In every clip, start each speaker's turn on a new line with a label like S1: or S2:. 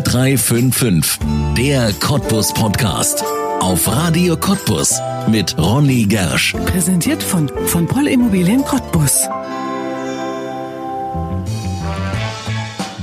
S1: 0355, der Cottbus Podcast. Auf Radio Cottbus mit Ronny Gersch.
S2: Präsentiert von, von Poll Immobilien Cottbus.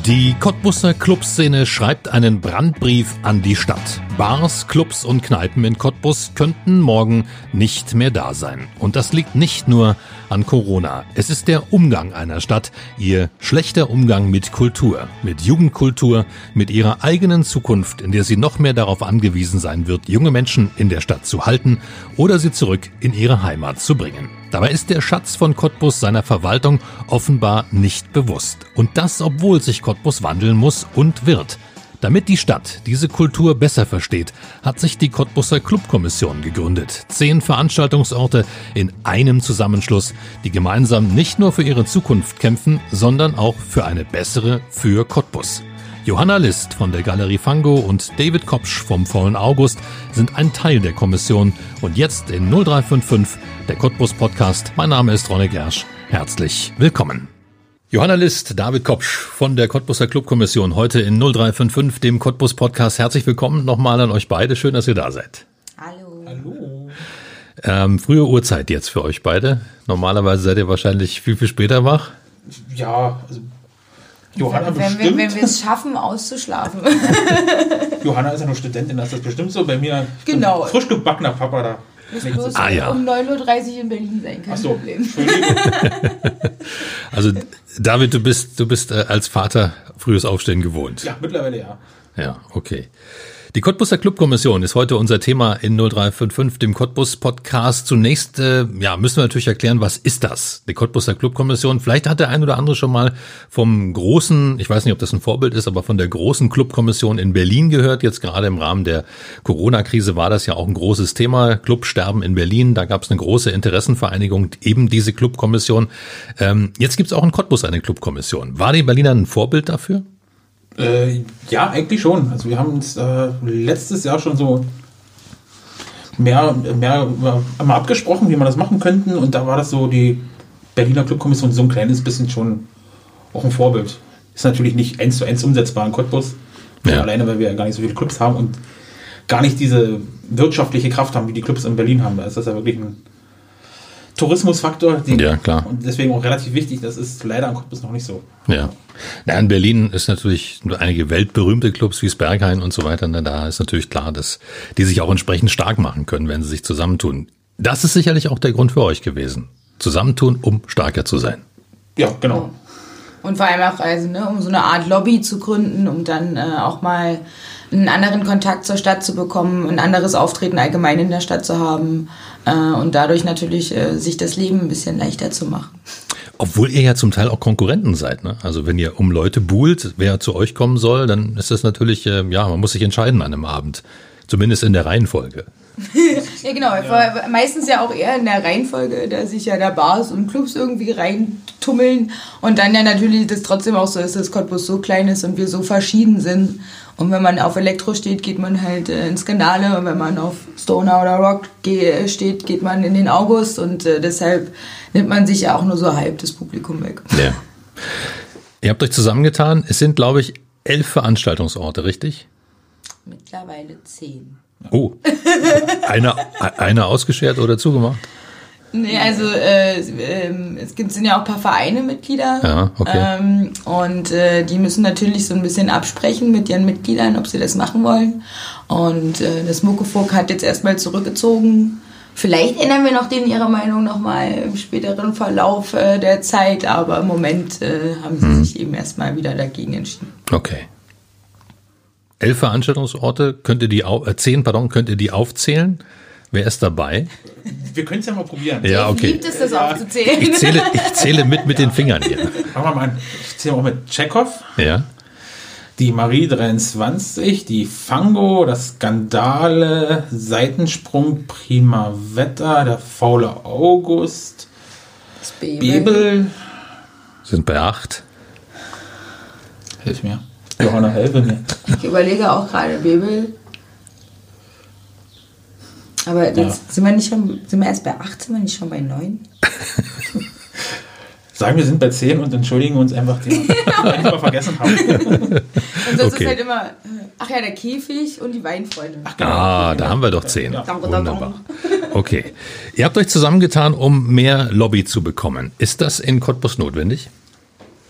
S3: Die Cottbusser Clubszene schreibt einen Brandbrief an die Stadt. Bars, Clubs und Kneipen in Cottbus könnten morgen nicht mehr da sein. Und das liegt nicht nur an Corona. Es ist der Umgang einer Stadt, ihr schlechter Umgang mit Kultur, mit Jugendkultur, mit ihrer eigenen Zukunft, in der sie noch mehr darauf angewiesen sein wird, junge Menschen in der Stadt zu halten oder sie zurück in ihre Heimat zu bringen. Dabei ist der Schatz von Cottbus seiner Verwaltung offenbar nicht bewusst. Und das, obwohl sich Cottbus wandeln muss und wird. Damit die Stadt diese Kultur besser versteht, hat sich die Cottbusser Clubkommission gegründet. Zehn Veranstaltungsorte in einem Zusammenschluss, die gemeinsam nicht nur für ihre Zukunft kämpfen, sondern auch für eine bessere für Cottbus. Johanna List von der Galerie Fango und David Kopsch vom Vollen August sind ein Teil der Kommission und jetzt in 0355 der Cottbus Podcast. Mein Name ist Ronne Gersch. Herzlich willkommen. Johanna List, David Kopsch von der Cottbuser Clubkommission heute in 0355, dem Cottbus Podcast. Herzlich willkommen nochmal an euch beide. Schön, dass ihr da seid.
S4: Hallo.
S3: Hallo. Ähm, frühe Uhrzeit jetzt für euch beide. Normalerweise seid ihr wahrscheinlich viel, viel später wach.
S5: Ja, also Johanna
S4: wenn,
S5: bestimmt.
S4: Wenn, wenn wir es schaffen, auszuschlafen.
S5: Johanna ist ja nur Studentin, das ist das bestimmt so. Bei mir
S4: Genau.
S5: frisch gebackener Papa da.
S4: Muss bloß
S3: Ah, ja.
S4: um 9.30 Uhr in Berlin sein, kein
S5: so,
S4: Problem.
S3: Also David, du bist, du bist äh, als Vater frühes Aufstehen gewohnt.
S5: Ja, mittlerweile ja.
S3: Ja, okay. Die Cottbuser Clubkommission ist heute unser Thema in 0355, dem Cottbus Podcast. Zunächst äh, ja, müssen wir natürlich erklären, was ist das? Die Cottbuser Clubkommission. Vielleicht hat der ein oder andere schon mal vom großen, ich weiß nicht, ob das ein Vorbild ist, aber von der großen Clubkommission in Berlin gehört. Jetzt gerade im Rahmen der Corona-Krise war das ja auch ein großes Thema. Clubsterben in Berlin. Da gab es eine große Interessenvereinigung, eben diese Clubkommission. Ähm, jetzt gibt es auch in Cottbus eine Clubkommission. War die Berliner ein Vorbild dafür?
S5: Äh, ja, eigentlich schon. Also wir haben uns äh, letztes Jahr schon so mehr, mehr äh, mal abgesprochen, wie wir das machen könnten. Und da war das so, die Berliner Clubkommission so ein kleines bisschen schon auch ein Vorbild. Ist natürlich nicht eins zu eins umsetzbar in Cottbus.
S3: Ja.
S5: Alleine, weil wir ja gar nicht so viele Clubs haben und gar nicht diese wirtschaftliche Kraft haben, wie die Clubs in Berlin haben. Da ist das ja wirklich ein Tourismusfaktor. Die,
S3: Ja, klar.
S5: Und deswegen auch relativ wichtig. Das ist leider in Cottbus noch nicht so.
S3: Ja. Na, in Berlin ist natürlich nur einige weltberühmte Clubs wie das Berghain und so weiter. Ne, Da ist natürlich klar, dass die sich auch entsprechend stark machen können, wenn sie sich zusammentun. Das ist sicherlich auch der Grund für euch gewesen. Zusammentun, um stärker zu sein.
S5: Ja, genau.
S4: Und vor allem auch, also, ne, um so eine Art Lobby zu gründen, um dann äh, auch mal einen anderen Kontakt zur Stadt zu bekommen, ein anderes Auftreten allgemein in der Stadt zu haben äh, und dadurch natürlich äh, sich das Leben ein bisschen leichter zu machen.
S3: Obwohl ihr ja zum Teil auch Konkurrenten seid. Ne? Also wenn ihr um Leute buhlt, wer zu euch kommen soll, dann ist das natürlich, äh, ja, man muss sich entscheiden an einem Abend. Zumindest in der Reihenfolge.
S4: Ja, genau. vor- Meistens ja auch eher in der Reihenfolge, da sich ja da Bars und Clubs irgendwie reintummeln und dann ja natürlich das trotzdem auch so ist, dass Cottbus so klein ist und wir so verschieden sind. Und wenn man auf Elektro steht, geht man halt äh, ins Skandale. Und wenn man auf Stoner oder Rock ge steht, geht man in den August. Und äh, deshalb nimmt man sich ja auch nur so halb das Publikum weg.
S3: Ja. ihr habt euch zusammengetan. Es sind, glaube ich, elf Veranstaltungsorte, richtig?
S4: Mittlerweile zehn.
S3: Oh. Einer, einer ausgeschert oder zugemacht?
S4: Nee, also äh, ähm, es gibt sind ja auch ein paar Vereine Mitglieder.
S3: Ja, okay.
S4: Ähm, und äh, die müssen natürlich so ein bisschen absprechen mit ihren Mitgliedern, ob sie das machen wollen. Und äh, das Muckefuck hat jetzt erstmal zurückgezogen. Vielleicht ändern wir noch denen ihre Meinung nochmal im späteren Verlauf äh, der Zeit, aber im Moment äh, haben sie
S3: Mhm.
S4: sich eben erstmal wieder dagegen entschieden.
S3: Okay. Elf Veranstaltungsorte, könnt ihr die, äh, zehn, pardon, könnt ihr die aufzählen? Wer ist dabei?
S5: Wir können es ja mal probieren.
S3: Ja, okay.
S4: liebt es, das aufzuzählen.
S3: Ich zähle, ich zähle mit mit den Fingern hier.
S5: Machen wir mal. Ich zähle auch mit Chekhov,
S3: Ja.
S5: die Marie 23, die Fango, das Skandale, Seitensprung, Prima Wetter, der faule August,
S4: Das Baby.
S5: Bebel.
S3: Sind bei acht.
S5: Hilf mir. Johanna, helfe mir.
S4: Ich überlege auch gerade Bebel. Aber jetzt sind wir nicht schon, sind wir erst bei 8, sind wir nicht schon bei 9?
S5: sagen, wir sind bei 10 und entschuldigen uns einfach, die wir einfach vergessen haben.
S4: Und sonst
S3: Okay.
S4: ist halt immer, äh, ach ja, der Käfig und die Weinfreunde. Ach,
S3: Ah, da haben wir doch zehn.
S5: Ja.
S3: Wunderbar. Okay. Ihr habt euch zusammengetan, um mehr Lobby zu bekommen. Ist das in Cottbus notwendig?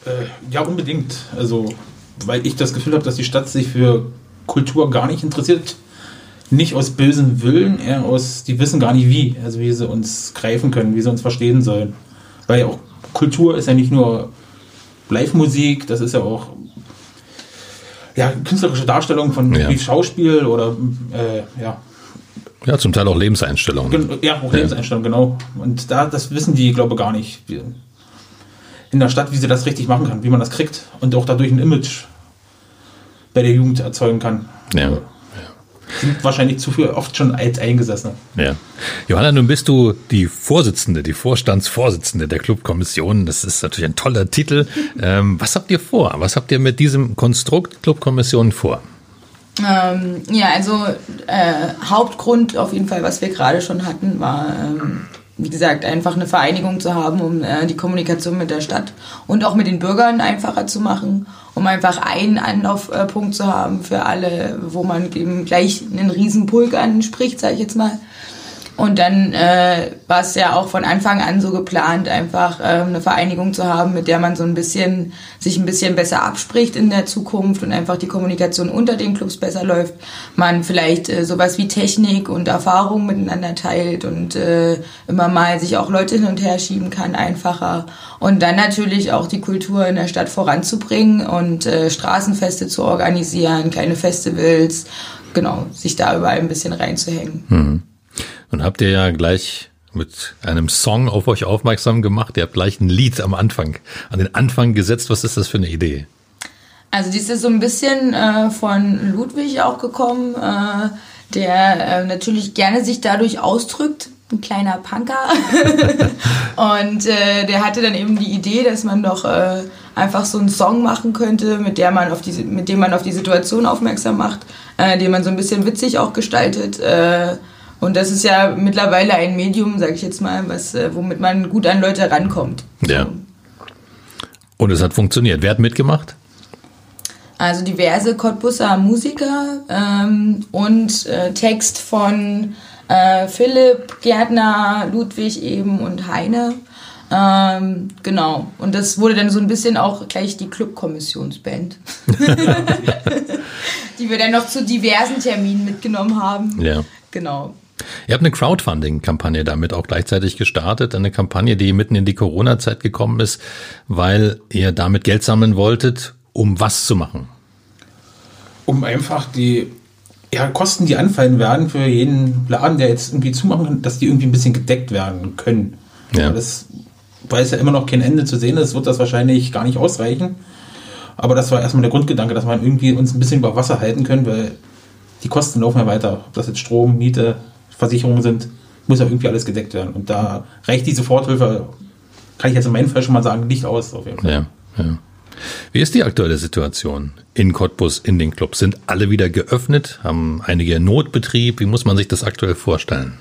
S5: Äh, ja, unbedingt. Also, weil ich das Gefühl habe, dass die Stadt sich für Kultur gar nicht interessiert. Nicht aus bösen Willen, eher aus, die wissen gar nicht wie, also wie sie uns greifen können, wie sie uns verstehen sollen. Weil auch Kultur ist ja nicht nur Live-Musik, das ist ja auch ja, künstlerische Darstellung von
S3: Ja.
S5: wie Schauspiel oder äh, ja,
S3: Ja, zum Teil auch Lebenseinstellungen.
S5: Gen- Ja, auch Lebenseinstellung, genau. Und da, das wissen die, glaube ich, gar nicht. In der Stadt, wie sie das richtig machen kann, wie man das kriegt und auch dadurch ein Image bei der Jugend erzeugen kann.
S3: Ja.
S5: Sind wahrscheinlich zu viel oft schon alt eingesessen.
S3: Ja. Johanna, nun bist du die Vorsitzende, die Vorstandsvorsitzende der Clubkommission. Das ist natürlich ein toller Titel. Ähm, was habt ihr vor? Was habt ihr mit diesem Konstrukt Clubkommission vor?
S4: Ähm, ja, also äh, Hauptgrund auf jeden Fall, was wir gerade schon hatten, war, ähm, wie gesagt, einfach eine Vereinigung zu haben, um äh, die Kommunikation mit der Stadt und auch mit den Bürgern einfacher zu machen, um einfach einen Anlaufpunkt zu haben für alle, wo man eben gleich einen riesen Pulk anspricht, sage ich jetzt mal. Und dann äh, war es ja auch von Anfang an so geplant, einfach äh, eine Vereinigung zu haben, mit der man so ein bisschen sich ein bisschen besser abspricht in der Zukunft und einfach die Kommunikation unter den Clubs besser läuft. Man vielleicht äh, sowas wie Technik und Erfahrung miteinander teilt und äh, immer mal sich auch Leute hin und her schieben kann, einfacher. Und dann natürlich auch die Kultur in der Stadt voranzubringen und äh, Straßenfeste zu organisieren, kleine Festivals, genau, sich da überall ein bisschen reinzuhängen.
S3: Nun habt ihr ja gleich mit einem Song auf euch aufmerksam gemacht. Ihr habt gleich ein Lied am Anfang, an den Anfang gesetzt. Was ist das für eine Idee?
S4: Also dies ist so ein bisschen äh, von Ludwig auch gekommen, äh, der äh, natürlich gerne sich dadurch ausdrückt. Ein kleiner Punker. und äh, der hatte dann eben die Idee, dass man doch äh, einfach so einen Song machen könnte, mit, der man auf die, mit dem man auf die Situation aufmerksam macht, äh, den man so ein bisschen witzig auch gestaltet. Und das ist ja mittlerweile ein Medium, sage ich jetzt mal, was, äh, womit man gut an Leute rankommt.
S3: Ja. Und es hat funktioniert. Wer hat mitgemacht?
S4: Also diverse Cottbusser Musiker ähm, und äh, Text von äh, Philipp, Gärtner, Ludwig eben und Heine. Ähm, genau. Und das wurde dann so ein bisschen auch gleich die Clubkommissionsband. die wir dann noch zu diversen Terminen mitgenommen haben.
S3: Ja.
S4: Genau.
S3: Ihr habt eine Crowdfunding-Kampagne damit auch gleichzeitig gestartet. Eine Kampagne, die mitten in die Corona-Zeit gekommen ist, weil ihr damit Geld sammeln wolltet, um was zu machen.
S5: Um einfach die ja, Kosten, die anfallen werden für jeden Laden, der jetzt irgendwie zumachen kann, dass die irgendwie ein bisschen gedeckt werden können.
S3: Ja.
S5: Das, weil es ja immer noch kein Ende zu sehen ist, wird das wahrscheinlich gar nicht ausreichen. Aber das war erstmal der Grundgedanke, dass man irgendwie uns ein bisschen über Wasser halten können, weil die Kosten laufen ja weiter. Ob das jetzt Strom, Miete, Versicherungen sind, muss ja irgendwie alles gedeckt werden. Und da reicht die Soforthilfe, kann ich jetzt in meinem Fall schon mal sagen, nicht aus auf jeden Fall.
S3: Ja, ja. Wie ist die aktuelle Situation in Cottbus, in den Clubs? Sind alle wieder geöffnet? Haben einige Notbetrieb? Wie muss man sich das aktuell vorstellen?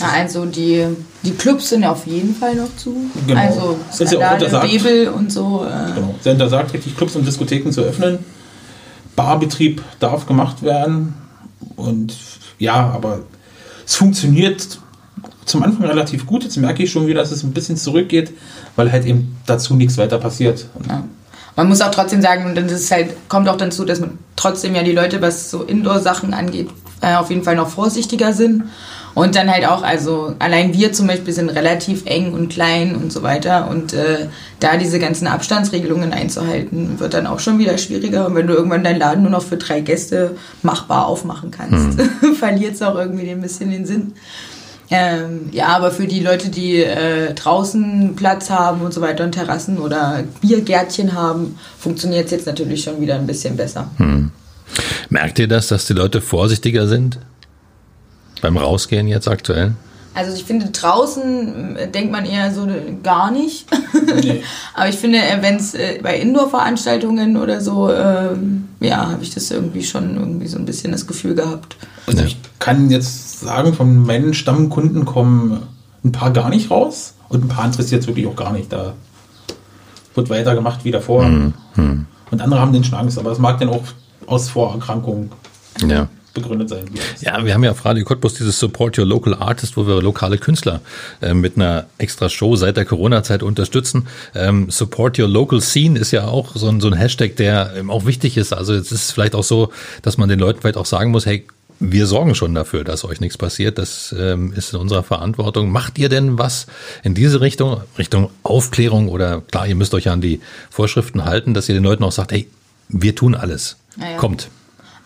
S4: Ja, Also die, die Clubs sind ja auf jeden Fall noch zu.
S5: Genau.
S4: Also
S5: Das ist ja auch untersagt.
S4: Bebel und so. Äh,
S5: Genau. Sie untersagt richtig, Clubs und Diskotheken zu öffnen. Barbetrieb darf gemacht werden. Und ja, aber es funktioniert zum Anfang relativ gut. Jetzt merke ich schon wieder, dass es ein bisschen zurückgeht, weil halt eben dazu nichts weiter passiert.
S4: Ja. Man muss auch trotzdem sagen, und das halt, kommt auch dazu, dass man trotzdem ja die Leute, was so Indoor-Sachen angeht, äh, auf jeden Fall noch vorsichtiger sind. Und dann halt auch, also allein wir zum Beispiel sind relativ eng und klein und so weiter. Und äh, da diese ganzen Abstandsregelungen einzuhalten, wird dann auch schon wieder schwieriger. Und wenn du irgendwann deinen Laden nur noch für drei Gäste machbar aufmachen kannst, verliert es auch irgendwie ein bisschen den Sinn. Ähm, ja, aber für die Leute, die äh, draußen Platz haben und so weiter und Terrassen oder Biergärtchen haben, funktioniert es jetzt natürlich schon wieder ein bisschen besser.
S3: Merkt ihr das, dass die Leute vorsichtiger sind? Beim Rausgehen jetzt aktuell?
S4: Also ich finde, draußen äh, denkt man eher so äh, gar nicht. aber ich finde, wenn es äh, bei Indoor-Veranstaltungen oder so, ähm, ja, habe ich das irgendwie schon irgendwie so ein bisschen das Gefühl gehabt.
S5: Also
S3: Ja.
S5: ich kann jetzt sagen, von meinen Stammkunden kommen ein paar gar nicht raus und ein paar interessiert es wirklich auch gar nicht. Da wird weitergemacht wie davor.
S3: Mhm.
S5: Und andere haben den schon Angst, aber es mag dann auch aus Vorerkrankungen
S3: Ja.
S5: begründet sein.
S3: Ja, wir haben ja auf Radio Cottbus dieses Support Your Local Artist, wo wir lokale Künstler äh, mit einer extra Show seit der Corona-Zeit unterstützen. Ähm, Support Your Local Scene ist ja auch so ein, so ein Hashtag, der ähm, auch wichtig ist. Also es ist vielleicht auch so, dass man den Leuten vielleicht auch sagen muss, hey, wir sorgen schon dafür, dass euch nichts passiert. Das ähm, ist in unserer Verantwortung. Macht ihr denn was in diese Richtung, Richtung Aufklärung oder klar, ihr müsst euch ja an die Vorschriften halten, dass ihr den Leuten auch sagt, hey, wir tun alles.
S4: Ja, ja.
S3: Kommt.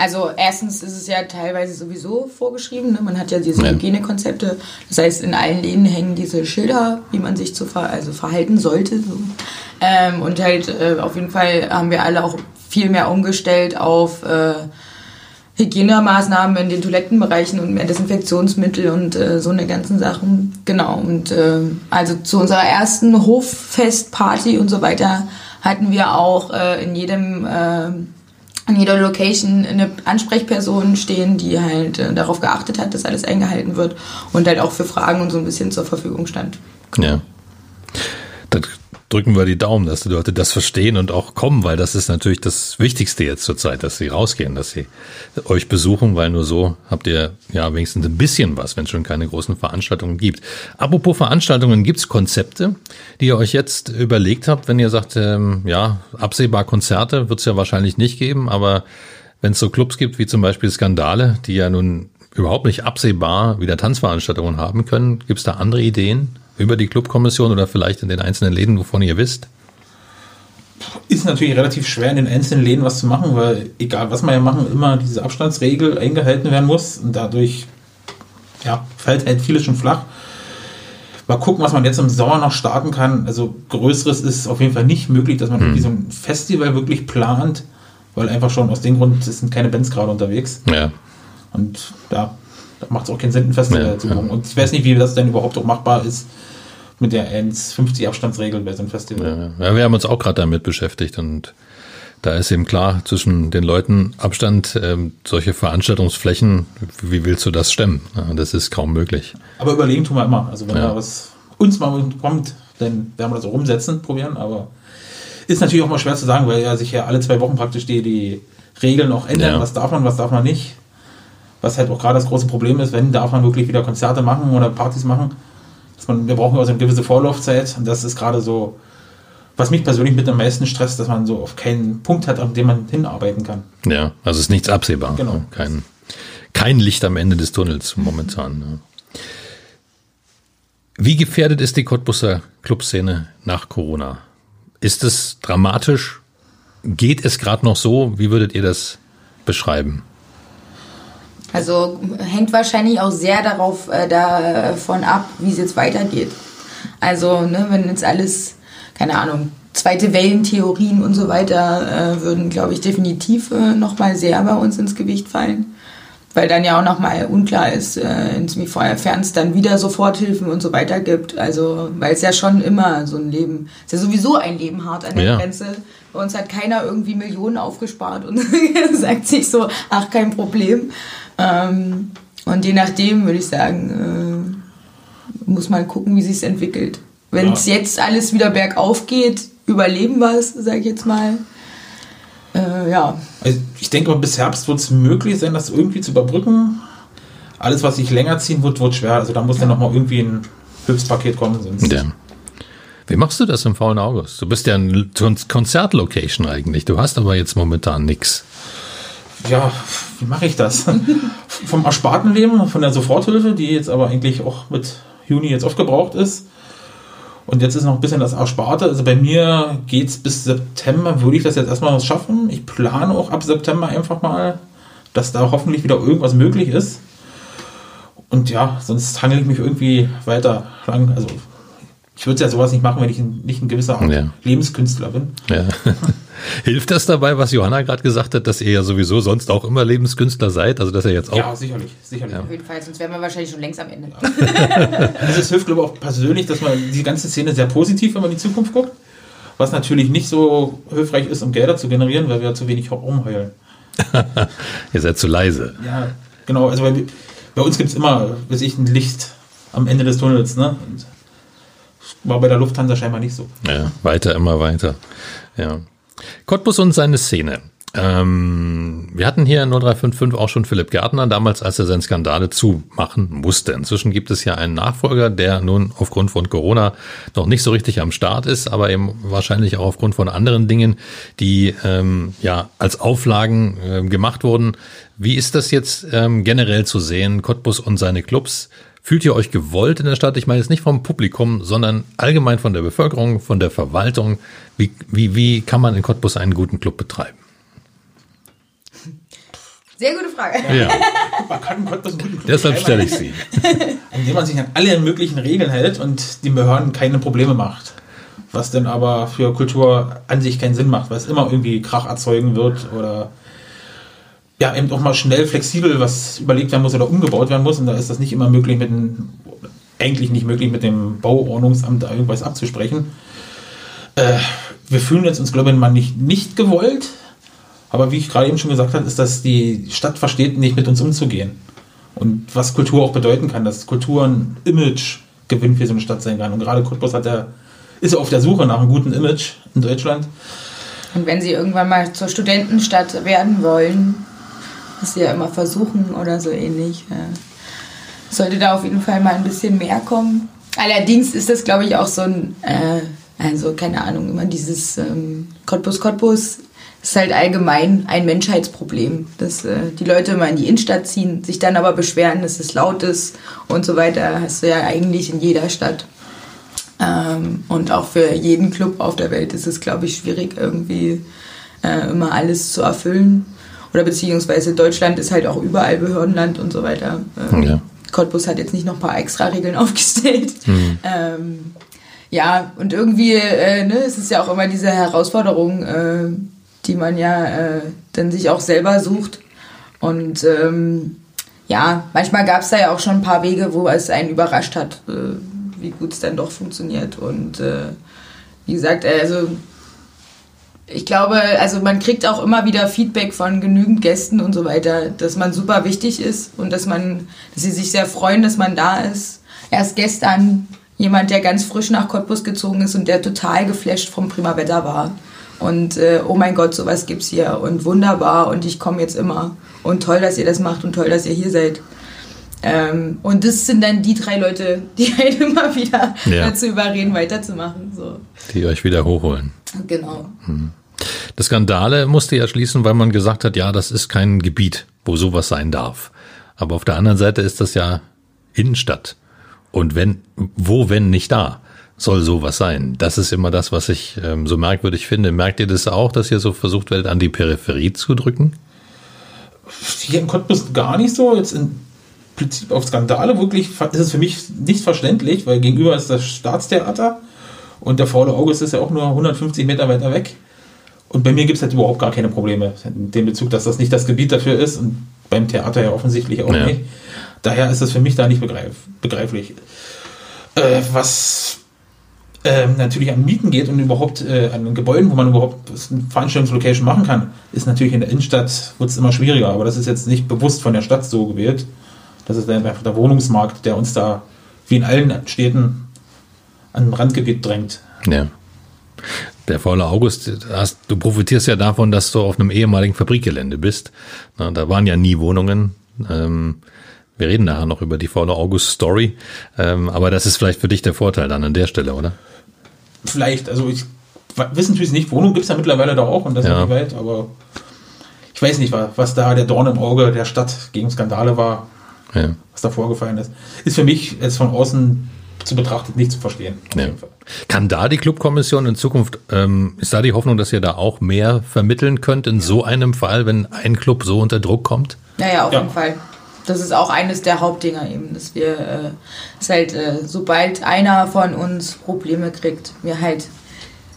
S4: Also erstens ist es ja teilweise sowieso vorgeschrieben. Ne? Man hat ja diese
S3: Ja.
S4: Hygienekonzepte. Das heißt, in allen Läden hängen diese Schilder, wie man sich zu ver also verhalten sollte. So. Ähm, und halt äh, auf jeden Fall haben wir alle auch viel mehr umgestellt auf äh, Hygienemaßnahmen in den Toilettenbereichen und mehr Desinfektionsmittel und äh, so eine ganzen Sachen. Genau. Und äh, also zu unserer ersten Hoffestparty und so weiter hatten wir auch äh, in jedem äh, an jeder Location eine Ansprechperson stehen, die halt äh, darauf geachtet hat, dass alles eingehalten wird und halt auch für Fragen und so ein bisschen zur Verfügung stand.
S3: Ja. Drücken wir die Daumen, dass die Leute das verstehen und auch kommen, weil das ist natürlich das Wichtigste jetzt zur Zeit, dass sie rausgehen, dass sie euch besuchen, weil nur so habt ihr ja wenigstens ein bisschen was, wenn es schon keine großen Veranstaltungen gibt. Apropos Veranstaltungen, gibt's Konzepte, die ihr euch jetzt überlegt habt, wenn ihr sagt, ähm, ja, absehbar Konzerte wird's ja wahrscheinlich nicht geben, aber wenn es so Clubs gibt wie zum Beispiel Skandale, die ja nun überhaupt nicht absehbar wieder Tanzveranstaltungen haben können, gibt's da andere Ideen über die Clubkommission oder vielleicht in den einzelnen Läden, wovon ihr wisst?
S5: Ist natürlich relativ schwer in den einzelnen Läden was zu machen, weil egal was wir ja machen, immer diese Abstandsregel eingehalten werden muss und dadurch ja, fällt halt vieles schon flach. Mal gucken, was man jetzt im Sommer noch starten kann. Also größeres ist auf jeden Fall nicht möglich, dass man irgendwie so ein Festival wirklich plant, weil einfach schon aus dem Grund es sind keine Bands gerade unterwegs.
S3: Ja.
S5: Und ja, da macht es auch keinen Sinn, ein Festival
S3: Ja,
S5: zu
S3: ja.
S5: machen. Und ich weiß nicht, wie das denn überhaupt auch machbar ist mit der 1,50 Abstandsregel bei so einem Festival.
S3: Ja, wir haben uns auch gerade damit beschäftigt und da ist eben klar zwischen den Leuten Abstand, ähm, solche Veranstaltungsflächen, wie willst du das stemmen? Ja, das ist kaum möglich.
S5: Aber überlegen tun wir immer. Also wenn
S3: Ja.
S5: da was uns mal kommt, dann werden wir das auch umsetzen, probieren. Aber ist natürlich auch mal schwer zu sagen, weil ja sich ja alle zwei Wochen praktisch die, die Regeln auch ändern.
S3: Ja.
S5: Was darf man, was darf man nicht. Was halt auch gerade das große Problem ist, wenn darf man wirklich wieder Konzerte machen oder Partys machen. Dass man, wir brauchen also eine gewisse Vorlaufzeit und das ist gerade so, was mich persönlich mit am meisten stresst, dass man so auf keinen Punkt hat, an dem man hinarbeiten kann.
S3: Ja, also ist nichts absehbar.
S5: Genau.
S3: Ja, Kein, kein Licht am Ende des Tunnels momentan. Ja. Wie gefährdet ist die Cottbusser Clubszene nach Corona? Ist es dramatisch? Geht es gerade noch so? Wie würdet ihr das beschreiben?
S4: Also hängt wahrscheinlich auch sehr darauf äh, davon ab, wie es jetzt weitergeht. Also ne, wenn jetzt alles, keine Ahnung, zweite Wellentheorien und so weiter äh, würden, glaube ich, definitiv äh, nochmal sehr bei uns ins Gewicht fallen. Weil dann ja auch nochmal unklar ist, äh, inwiefern es dann wieder Soforthilfen und so weiter gibt. Also, weil es ja schon immer so ein Leben, ist ja sowieso ein Leben hart an der
S3: Ja.
S4: Grenze. Bei uns hat keiner irgendwie Millionen aufgespart und sagt sich so, ach, kein Problem. Ähm, und je nachdem würde ich sagen, äh, muss man gucken, wie sich entwickelt. Wenn es
S5: Ja.
S4: jetzt alles wieder bergauf geht, überleben wir es, sage ich jetzt mal. Äh, ja,
S5: Also ich denke, bis Herbst wird es möglich sein, das irgendwie zu überbrücken. Alles, was sich länger ziehen wird, wird schwer. Also da muss dann nochmal irgendwie ein Hilfspaket kommen. Sonst
S3: Ja. Wie machst du das im faulen August? Du bist ja ein Kon- Konzertlocation eigentlich. Du hast aber jetzt momentan nix.
S5: Ja, wie mache ich das? Vom ersparten Leben, von der Soforthilfe, die jetzt aber eigentlich auch mit Juni jetzt aufgebraucht ist. Und jetzt ist noch ein bisschen das Ersparte. Also bei mir geht es bis September, würde ich das jetzt erstmal schaffen. Ich plane auch ab September einfach mal, dass da hoffentlich wieder irgendwas möglich ist. Und ja, sonst hangel ich mich irgendwie weiter lang. Also ich würde ja sowas nicht machen, wenn ich nicht ein gewisser
S3: Ja.
S5: Lebenskünstler bin.
S3: Ja. Hilft das dabei, was Johanna gerade gesagt hat, dass ihr ja sowieso sonst auch immer Lebenskünstler seid? Also dass ihr jetzt auch.
S5: Ja, sicherlich, sicherlich.
S4: auf jeden Fall, sonst wären wir wahrscheinlich schon längst am Ende.
S5: Also es hilft, glaube ich, auch persönlich, dass man die ganze Szene sehr positiv, wenn man in die Zukunft guckt. Was natürlich nicht so hilfreich ist, um Gelder zu generieren, weil wir zu wenig rumheulen.
S3: Ihr seid zu leise.
S5: Ja, genau. Also bei, bei uns gibt es immer, weiß ich, ein Licht am Ende des Tunnels. Ne? Und war bei der Lufthansa scheinbar nicht so.
S3: Ja, weiter, immer weiter. Ja. Cottbus und seine Szene. Ähm, wir hatten hier in 0355 auch schon Philipp Gärtner, damals als er seine Skandale zumachen musste. Inzwischen gibt es ja einen Nachfolger, der nun aufgrund von Corona noch nicht so richtig am Start ist, aber eben wahrscheinlich auch aufgrund von anderen Dingen, die ähm, ja als Auflagen äh, gemacht wurden. Wie ist das jetzt ähm, generell zu sehen, Cottbus und seine Clubs? Fühlt ihr euch gewollt in der Stadt? Ich meine jetzt nicht vom Publikum, sondern allgemein von der Bevölkerung, von der Verwaltung. Wie, wie, wie kann man in Cottbus einen guten Club betreiben?
S4: Sehr gute Frage.
S3: Ja,
S5: Man kann Cottbus einen guten Club
S3: deshalb stelle ich sie.
S5: indem man sich an alle möglichen Regeln hält und den Behörden keine Probleme macht. Was dann aber für Kultur an sich keinen Sinn macht, weil es immer irgendwie Krach erzeugen wird oder ja, eben auch mal schnell flexibel was überlegt werden muss oder umgebaut werden muss. Und da ist das nicht immer möglich mit dem, eigentlich nicht möglich mit dem Bauordnungsamt da irgendwas abzusprechen. Äh, wir fühlen jetzt uns, glaube ich, mal nicht, nicht gewollt. Aber wie ich gerade eben schon gesagt habe, ist, dass die Stadt versteht, nicht mit uns umzugehen. Und was Kultur auch bedeuten kann, dass Kultur ein Imagegewinn für so eine Stadt sein kann. Und gerade Cottbus hat der, ist auf der Suche nach einem guten Image in Deutschland.
S4: Und wenn sie irgendwann mal zur Studentenstadt werden wollen, was sie ja immer versuchen oder so ähnlich, äh, sollte da auf jeden Fall mal ein bisschen mehr kommen. Allerdings ist das, glaube ich, auch so ein, äh, also keine Ahnung, immer dieses ähm, Cottbus, Cottbus ist halt allgemein ein Menschheitsproblem, dass äh, die Leute immer in die Innenstadt ziehen, sich dann aber beschweren, dass es laut ist und so weiter. Hast du ja eigentlich in jeder Stadt. Ähm, und auch für jeden Club auf der Welt ist es, glaube ich, schwierig, irgendwie äh, immer alles zu erfüllen. Oder beziehungsweise Deutschland ist halt auch überall Behördenland und so weiter. Ähm,
S3: Ja.
S4: Cottbus hat jetzt nicht noch ein paar extra Regeln aufgestellt. Ähm, ja, und irgendwie äh, ne, es ist ja auch immer diese Herausforderung, äh, die man ja äh, dann sich auch selber sucht. Und ähm, ja, manchmal gab es da ja auch schon ein paar Wege, wo es einen überrascht hat, äh, wie gut es dann doch funktioniert. Und äh, wie gesagt, also ich glaube, also man kriegt auch immer wieder Feedback von genügend Gästen und so weiter, dass man super wichtig ist und dass man, dass sie sich sehr freuen, dass man da ist. Erst gestern jemand, der ganz frisch nach Cottbus gezogen ist und der total geflasht vom Prima Wetter war. Und äh, oh mein Gott, sowas gibt's hier und wunderbar und ich komme jetzt immer. Und toll, dass ihr das macht und toll, dass ihr hier seid. Ähm, und das sind dann die drei Leute, die halt immer wieder
S3: Ja.
S4: dazu überreden, weiterzumachen. So,
S3: Die euch wieder hochholen.
S4: genau.
S3: Das Skandale musste ja schließen, weil man gesagt hat, ja, das ist kein Gebiet, wo sowas sein darf. Aber auf der anderen Seite ist das ja Innenstadt. Und wenn, wo, wenn nicht da, soll sowas sein? Das ist immer das, was ich ähm, so merkwürdig finde. Merkt ihr das auch, dass ihr so versucht werdet, an die Peripherie zu drücken?
S5: Hier in Cottbus gar nicht so. Jetzt im Prinzip auf Skandale wirklich ist es für mich nicht verständlich, weil gegenüber ist das Staatstheater und der faule August ist ja auch nur 150 Meter weiter weg. Und bei mir gibt es halt überhaupt gar keine Probleme in dem Bezug, dass das nicht das Gebiet dafür ist und beim Theater ja offensichtlich auch
S3: Ja.
S5: nicht. Daher ist das für mich da nicht begreif begreiflich. Äh, was ähm, natürlich an Mieten geht und überhaupt äh, an den Gebäuden, wo man überhaupt eine Veranstaltungslocation machen kann, ist natürlich in der Innenstadt wird es immer schwieriger. Aber das ist jetzt nicht bewusst von der Stadt so gewählt. Das ist einfach der Wohnungsmarkt, der uns da wie in allen Städten an ein Randgebiet drängt.
S3: Ja. Der faule August, du hast, du profitierst ja davon, dass du auf einem ehemaligen Fabrikgelände bist. Na, da waren ja nie Wohnungen. Ähm, wir reden nachher noch über die faule August Story. Ähm, aber das ist vielleicht für dich der Vorteil dann an der Stelle, oder?
S5: Vielleicht, also ich wissen natürlich nicht, Wohnung gibt es ja mittlerweile da auch und das
S3: Ja.
S5: ja. weit, aber ich weiß nicht, wa- was da der Dorn im Auge der Stadt gegen Skandale war,
S3: Ja.
S5: was da vorgefallen ist. Ist für mich jetzt von außen zu betrachtet nicht zu verstehen.
S3: Ja. Kann da die Clubkommission in Zukunft, ähm, ist da die Hoffnung, dass ihr da auch mehr vermitteln könnt in so einem Fall, wenn ein Club so unter Druck kommt?
S4: Naja, auf
S5: Ja.
S4: jeden Fall. Das ist auch eines der Hauptdinger eben, dass wir, äh, dass halt, äh, sobald einer von uns Probleme kriegt, wir halt,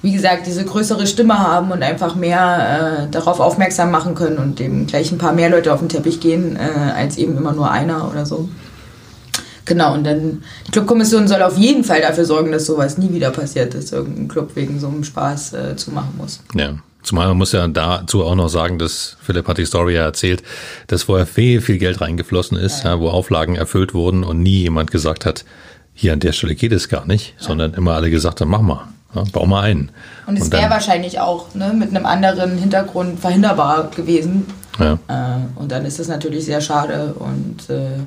S4: wie gesagt, diese größere Stimme haben und einfach mehr äh, darauf aufmerksam machen können und eben gleich ein paar mehr Leute auf den Teppich gehen, äh, als eben immer nur einer oder so. Genau, und dann, die Clubkommission soll auf jeden Fall dafür sorgen, dass sowas nie wieder passiert, dass irgendein Club wegen so einem Spaß äh, zumachen muss.
S3: Ja. Zumal man muss ja dazu auch noch sagen, dass Philipp hat die Story ja erzählt, dass vorher viel, viel Geld reingeflossen ist, ja. wo Auflagen erfüllt wurden und nie jemand gesagt hat, hier an der Stelle geht es gar nicht, ja. sondern immer alle gesagt haben, mach mal, ja, bau mal ein.
S4: Und es wäre wahrscheinlich auch ne, mit einem anderen Hintergrund verhinderbar gewesen. Ja. Äh, und dann ist das natürlich sehr schade. Und äh,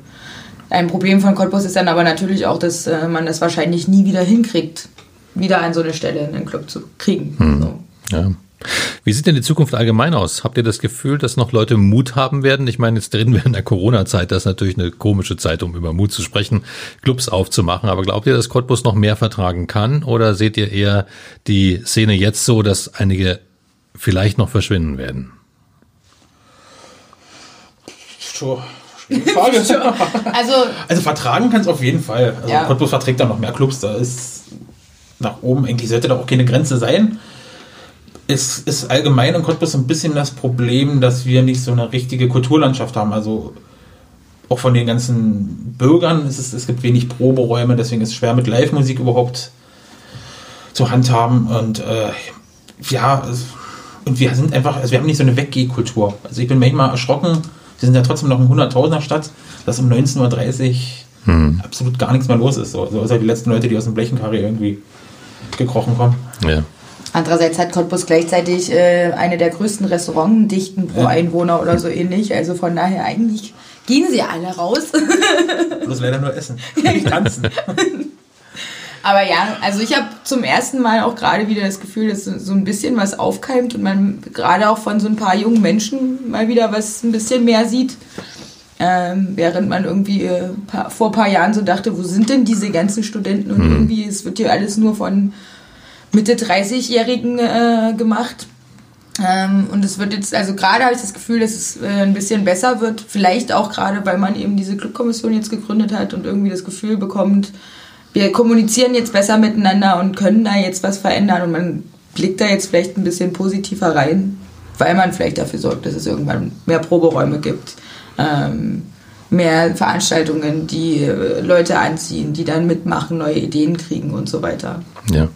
S4: ein Problem von Cottbus ist dann aber natürlich auch, dass äh, man das wahrscheinlich nie wieder hinkriegt, wieder an so eine Stelle in den Club zu kriegen. Hm. So.
S3: Ja. Wie sieht denn die Zukunft allgemein aus? Habt ihr das Gefühl, dass noch Leute Mut haben werden? Ich meine, jetzt reden wir in der Corona-Zeit, das ist natürlich eine komische Zeit, um über Mut zu sprechen, Clubs aufzumachen. Aber glaubt ihr, dass Cottbus noch mehr vertragen kann? Oder seht ihr eher die Szene jetzt so, dass einige vielleicht noch verschwinden werden?
S5: Sure. Frage. also, also vertragen kann es auf jeden Fall. Also ja. Cottbus verträgt da noch mehr Clubs. Da ist nach oben eigentlich sollte da auch keine Grenze sein es ist allgemein in Cottbus ein bisschen das Problem, dass wir nicht so eine richtige Kulturlandschaft haben. Also auch von den ganzen Bürgern ist es, es gibt wenig Proberäume, deswegen ist es schwer mit Live-Musik überhaupt zu handhaben. Und äh, ja, und wir sind einfach, also wir haben nicht so eine Weggehkultur. Also ich bin manchmal erschrocken, wir sind ja trotzdem noch in 100.000er Stadt, dass um 19.30 Uhr hm. absolut gar nichts mehr los ist. So, so ist halt die letzten Leute, die aus dem Blechenkarre irgendwie gekrochen kommen.
S3: Ja.
S4: Andererseits hat Cottbus gleichzeitig äh, eine der größten Restaurantdichten pro ja. Einwohner oder so ähnlich. Also von daher eigentlich gehen sie alle raus.
S5: Bloß leider nur essen, nicht tanzen.
S4: Aber ja, also ich habe zum ersten Mal auch gerade wieder das Gefühl, dass so ein bisschen was aufkeimt und man gerade auch von so ein paar jungen Menschen mal wieder was ein bisschen mehr sieht. Ähm, während man irgendwie äh, vor ein paar Jahren so dachte, wo sind denn diese ganzen Studenten und hm. irgendwie, es wird hier alles nur von Mitte 30-Jährigen äh, gemacht. Ähm, und es wird jetzt, also gerade habe ich das Gefühl, dass es äh, ein bisschen besser wird. Vielleicht auch gerade, weil man eben diese Clubkommission jetzt gegründet hat und irgendwie das Gefühl bekommt, wir kommunizieren jetzt besser miteinander und können da jetzt was verändern und man blickt da jetzt vielleicht ein bisschen positiver rein, weil man vielleicht dafür sorgt, dass es irgendwann mehr Proberäume gibt. Ähm, mehr Veranstaltungen, die äh, Leute anziehen, die dann mitmachen, neue Ideen kriegen und so weiter.
S3: Ja.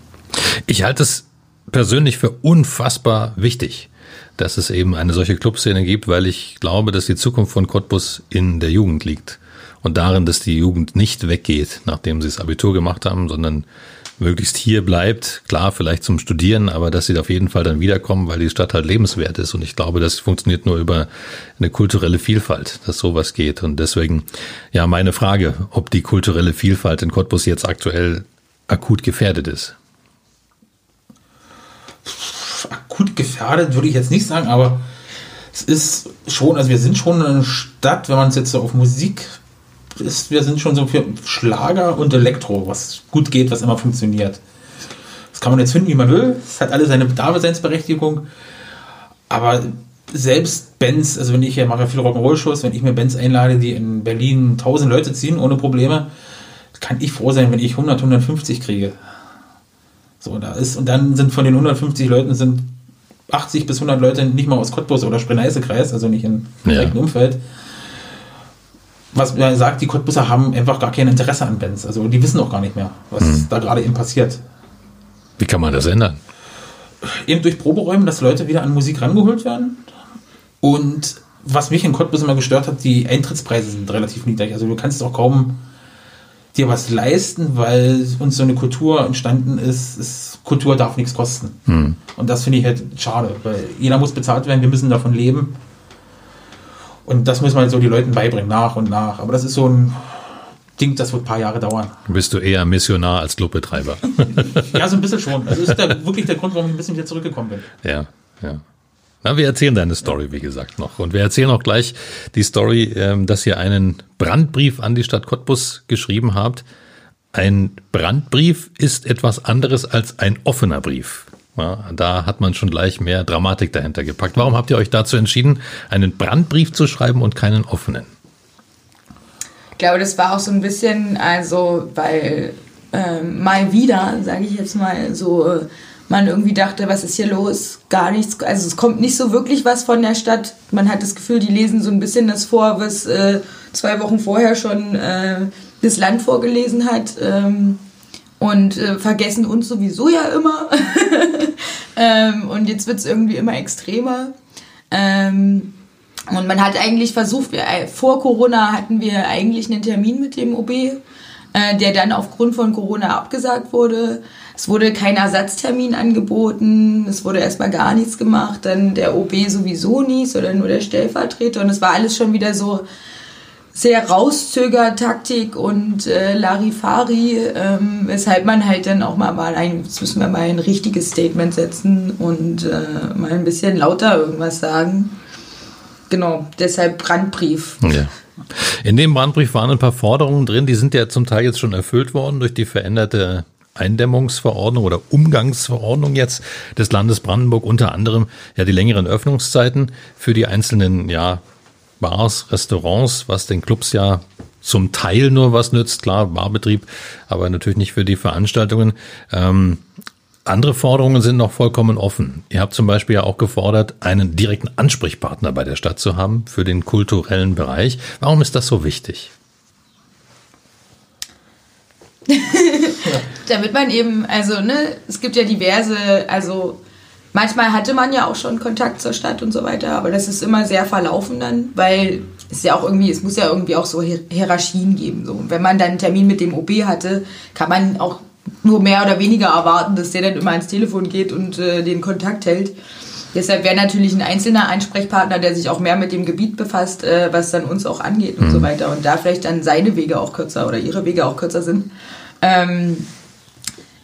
S3: Ich halte es persönlich für unfassbar wichtig, dass es eben eine solche Clubszene gibt, weil ich glaube, dass die Zukunft von Cottbus in der Jugend liegt und darin, dass die Jugend nicht weggeht, nachdem sie das Abitur gemacht haben, sondern möglichst hier bleibt, klar, vielleicht zum Studieren, aber dass sie auf jeden Fall dann wiederkommen, weil die Stadt halt lebenswert ist. Und ich glaube, das funktioniert nur über eine kulturelle Vielfalt, dass sowas geht. Und deswegen, ja, meine Frage, ob die kulturelle Vielfalt in Cottbus jetzt aktuell akut gefährdet ist
S5: akut gefährdet, würde ich jetzt nicht sagen, aber es ist schon, also wir sind schon eine Stadt, wenn man es jetzt so auf Musik ist, wir sind schon so für Schlager und Elektro, was gut geht, was immer funktioniert. Das kann man jetzt finden, wie man will. Es hat alle seine Daseinsberechtigung. Aber selbst Bands, also wenn ich ja mache viel Rock'n'Roll-Shows, wenn ich mir Bands einlade, die in Berlin 1000 Leute ziehen, ohne Probleme, kann ich froh sein, wenn ich 100, 150 kriege. So, da ist, und dann sind von den 150 Leuten sind 80 bis 100 Leute nicht mal aus Cottbus oder Spree-Neiße-Kreis, also nicht im direkten ja. Umfeld. Was mir sagt, die Cottbuser haben einfach gar kein Interesse an Bands. Also die wissen auch gar nicht mehr, was hm. da gerade eben passiert.
S3: Wie kann man das ändern?
S5: Eben durch Proberäume, dass Leute wieder an Musik rangeholt werden. Und was mich in Cottbus immer gestört hat, die Eintrittspreise sind relativ niedrig. Also du kannst auch kaum dir was leisten, weil uns so eine Kultur entstanden ist, ist Kultur darf nichts kosten. Hm. Und das finde ich halt schade, weil jeder muss bezahlt werden, wir müssen davon leben. Und das muss man halt so die Leuten beibringen, nach und nach. Aber das ist so ein Ding, das wird ein paar Jahre dauern.
S3: Bist du eher Missionar als Clubbetreiber?
S5: ja, so ein bisschen schon. Also das ist der, wirklich der Grund, warum ich ein bisschen wieder zurückgekommen bin.
S3: Ja, ja. Na, wir erzählen deine Story, wie gesagt, noch. Und wir erzählen auch gleich die Story, ähm, dass ihr einen Brandbrief an die Stadt Cottbus geschrieben habt. Ein Brandbrief ist etwas anderes als ein offener Brief. Ja, da hat man schon gleich mehr Dramatik dahinter gepackt. Warum habt ihr euch dazu entschieden, einen Brandbrief zu schreiben und keinen offenen?
S4: Ich glaube, das war auch so ein bisschen, also, weil äh, mal wieder, sage ich jetzt mal, so äh, man irgendwie dachte, was ist hier los? Gar nichts. Also es kommt nicht so wirklich was von der Stadt. Man hat das Gefühl, die lesen so ein bisschen das vor, was äh, zwei Wochen vorher schon äh, das Land vorgelesen hat. Ähm, und äh, vergessen uns sowieso ja immer. ähm, und jetzt wird es irgendwie immer extremer. Ähm, und man hat eigentlich versucht, wir, äh, vor Corona hatten wir eigentlich einen Termin mit dem OB äh, der dann aufgrund von Corona abgesagt wurde. Es wurde kein Ersatztermin angeboten, es wurde erstmal gar nichts gemacht, dann der OB sowieso nicht, sondern nur der Stellvertreter und es war alles schon wieder so sehr Rauszöger-Taktik und äh, Larifari, ähm, weshalb man halt dann auch mal, mal ein, jetzt müssen wir mal ein richtiges Statement setzen und äh, mal ein bisschen lauter irgendwas sagen. Genau, deshalb Brandbrief.
S3: Ja. In dem Brandbrief waren ein paar Forderungen drin, die sind ja zum Teil jetzt schon erfüllt worden durch die veränderte Eindämmungsverordnung oder Umgangsverordnung jetzt des Landes Brandenburg, unter anderem ja die längeren Öffnungszeiten für die einzelnen ja, Bars, Restaurants, was den Clubs ja zum Teil nur was nützt, klar, Barbetrieb, aber natürlich nicht für die Veranstaltungen. Ähm, andere Forderungen sind noch vollkommen offen. Ihr habt zum Beispiel ja auch gefordert, einen direkten Ansprechpartner bei der Stadt zu haben für den kulturellen Bereich. Warum ist das so wichtig?
S4: Damit man eben, also, ne, es gibt ja diverse, also manchmal hatte man ja auch schon Kontakt zur Stadt und so weiter, aber das ist immer sehr verlaufen dann, weil es ja auch irgendwie, es muss ja irgendwie auch so Hierarchien geben. So. Und wenn man dann einen Termin mit dem OB hatte, kann man auch nur mehr oder weniger erwarten, dass der dann immer ans Telefon geht und äh, den Kontakt hält. Deshalb wäre natürlich ein einzelner Ansprechpartner, der sich auch mehr mit dem Gebiet befasst, äh, was dann uns auch angeht und so mhm. weiter. Und da vielleicht dann seine Wege auch kürzer oder ihre Wege auch kürzer sind. Ähm,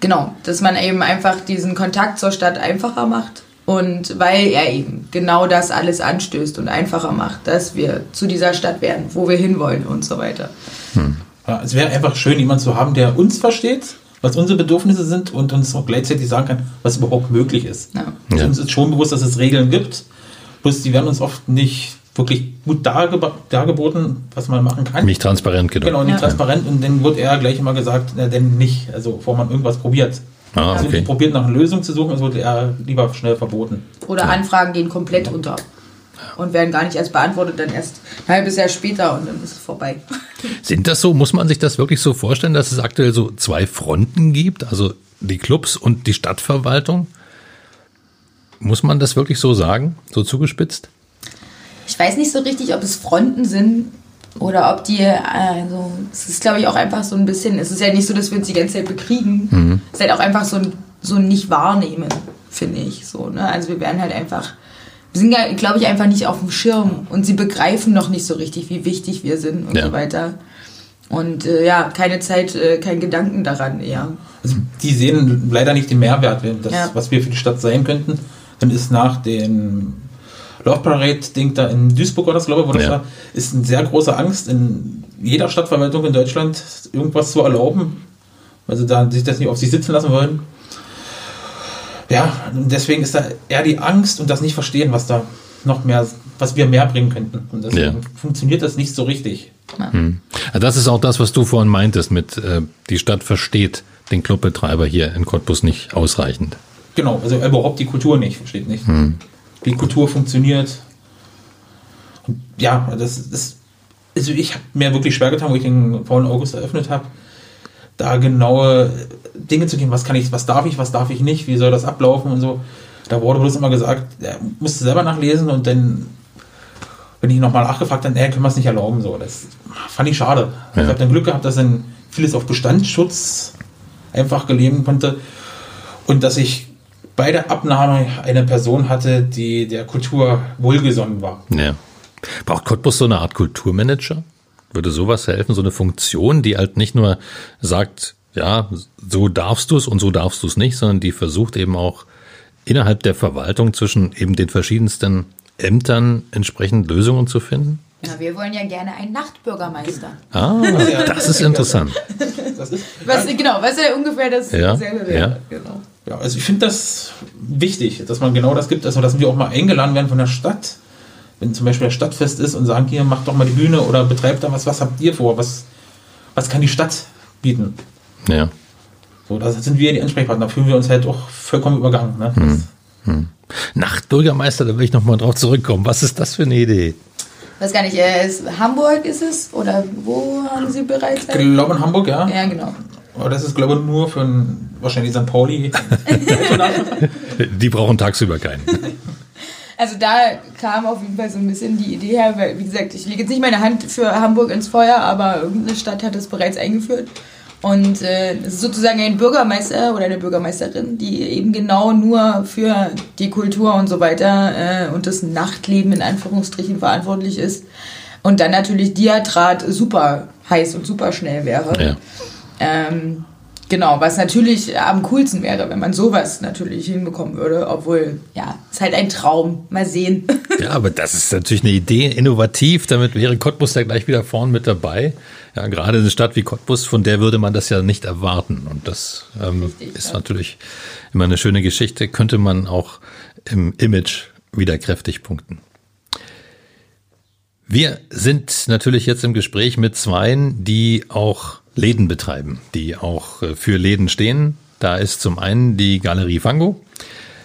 S4: genau, dass man eben einfach diesen Kontakt zur Stadt einfacher macht. Und weil er eben genau das alles anstößt und einfacher macht, dass wir zu dieser Stadt werden, wo wir hinwollen und so weiter.
S5: Hm. Ja, es wäre einfach schön, jemanden zu haben, der uns versteht was unsere Bedürfnisse sind und uns auch gleichzeitig sagen kann, was überhaupt möglich ist. Ja. Also ja. Uns ist schon bewusst, dass es Regeln gibt, bloß die werden uns oft nicht wirklich gut dargeb dargeboten, was man machen kann.
S3: Nicht transparent,
S5: genau. Genau, nicht ja. transparent und dann wird eher gleich immer gesagt, na, denn nicht, also bevor man irgendwas probiert. Ah, also okay. Also probiert nach einer Lösung zu suchen, es wird eher lieber schnell verboten.
S4: Oder Anfragen gehen komplett unter und werden gar nicht erst beantwortet, dann erst ein halbes Jahr später und dann ist es vorbei.
S3: Sind das so, muss man sich das wirklich so vorstellen, dass es aktuell so zwei Fronten gibt, also die Clubs und die Stadtverwaltung? Muss man das wirklich so sagen, so zugespitzt?
S4: Ich weiß nicht so richtig, ob es Fronten sind oder ob die, also es ist glaube ich auch einfach so ein bisschen, es ist ja nicht so, dass wir uns die ganze Zeit bekriegen. Mhm. Es ist halt auch einfach so ein, so ein Nicht-Wahrnehmen, finde ich. So, ne? Also wir werden halt einfach sind ja, glaube ich, einfach nicht auf dem Schirm und sie begreifen noch nicht so richtig, wie wichtig wir sind und ja. so weiter. Und äh, ja, keine Zeit, äh, kein Gedanken daran eher.
S5: Also die sehen leider nicht den Mehrwert, das, ja. was wir für die Stadt sein könnten. Dann ist nach dem Love Parade-Ding da in Duisburg oder das, glaube ich, wo das ja. war, ist eine sehr große Angst in jeder Stadtverwaltung in Deutschland, irgendwas zu erlauben, weil sie da sich das nicht auf sich sitzen lassen wollen ja, deswegen ist da eher die Angst und das nicht verstehen, was da noch mehr, was wir mehr bringen könnten. Und deswegen ja. funktioniert das nicht so richtig.
S3: Hm. Das ist auch das, was du vorhin meintest, mit äh, die Stadt versteht den Clubbetreiber hier in Cottbus nicht ausreichend.
S5: Genau, also überhaupt die Kultur nicht, versteht nicht. Hm. Wie Kultur funktioniert. Und ja, das ist, also ich habe mir wirklich schwer getan, wo ich den faulen August eröffnet habe da genaue Dinge zu gehen, was kann ich, was darf ich, was darf ich nicht, wie soll das ablaufen und so. Da wurde bloß immer gesagt, er musste selber nachlesen und dann, wenn ich nochmal nachgefragt habe, nee, können wir es nicht erlauben. So, das fand ich schade. Ja. Ich habe dann Glück gehabt, dass dann vieles auf Bestandsschutz einfach gelegen konnte und dass ich bei der Abnahme eine Person hatte, die der Kultur wohlgesonnen war.
S3: Ja. Braucht Cottbus so eine Art Kulturmanager? Würde sowas helfen, so eine Funktion, die halt nicht nur sagt, ja, so darfst du es und so darfst du es nicht, sondern die versucht eben auch innerhalb der Verwaltung zwischen eben den verschiedensten Ämtern entsprechend Lösungen zu finden?
S4: Ja, wir wollen ja gerne einen Nachtbürgermeister.
S3: Ah, das ist interessant.
S4: Das ist, was, genau, was ja ungefähr dasselbe
S3: ja, wäre. Ja. Genau.
S5: Ja, also ich finde das wichtig, dass man genau das gibt, also dass wir auch mal eingeladen werden von der Stadt wenn zum Beispiel ein Stadtfest ist und sagen, hier, macht doch mal die Bühne oder betreibt da was, was habt ihr vor? Was, was kann die Stadt bieten?
S3: Ja.
S5: So, da sind wir die Ansprechpartner, da fühlen wir uns halt auch vollkommen übergangen. Ne? Hm.
S3: Hm. Nachtbürgermeister, da will ich nochmal drauf zurückkommen. Was ist das für eine Idee?
S4: weiß gar nicht, äh, ist, Hamburg ist es? Oder wo haben Sie bereits?
S5: Ich glaube in Hamburg, ja.
S4: Ja, genau.
S5: Aber das ist, glaube ich, nur für ein, wahrscheinlich St. Pauli.
S3: die brauchen tagsüber keinen.
S4: Also da kam auf jeden Fall so ein bisschen die Idee her, weil, wie gesagt, ich lege jetzt nicht meine Hand für Hamburg ins Feuer, aber irgendeine Stadt hat es bereits eingeführt. Und äh, es ist sozusagen ein Bürgermeister oder eine Bürgermeisterin, die eben genau nur für die Kultur und so weiter äh, und das Nachtleben in Anführungsstrichen verantwortlich ist. Und dann natürlich Diatrat super heiß und super schnell wäre.
S3: Ja.
S4: Ähm, genau, was natürlich am coolsten wäre, wenn man sowas natürlich hinbekommen würde, obwohl, ja, ist halt ein Traum. Mal sehen.
S3: Ja, aber das ist natürlich eine Idee, innovativ. Damit wäre Cottbus ja gleich wieder vorn mit dabei. Ja, gerade eine Stadt wie Cottbus, von der würde man das ja nicht erwarten. Und das ähm,
S4: Richtig,
S3: ist
S4: ja.
S3: natürlich immer eine schöne Geschichte. Könnte man auch im Image wieder kräftig punkten. Wir sind natürlich jetzt im Gespräch mit Zweien, die auch Läden betreiben, die auch äh, für Läden stehen. Da ist zum einen die Galerie Fango.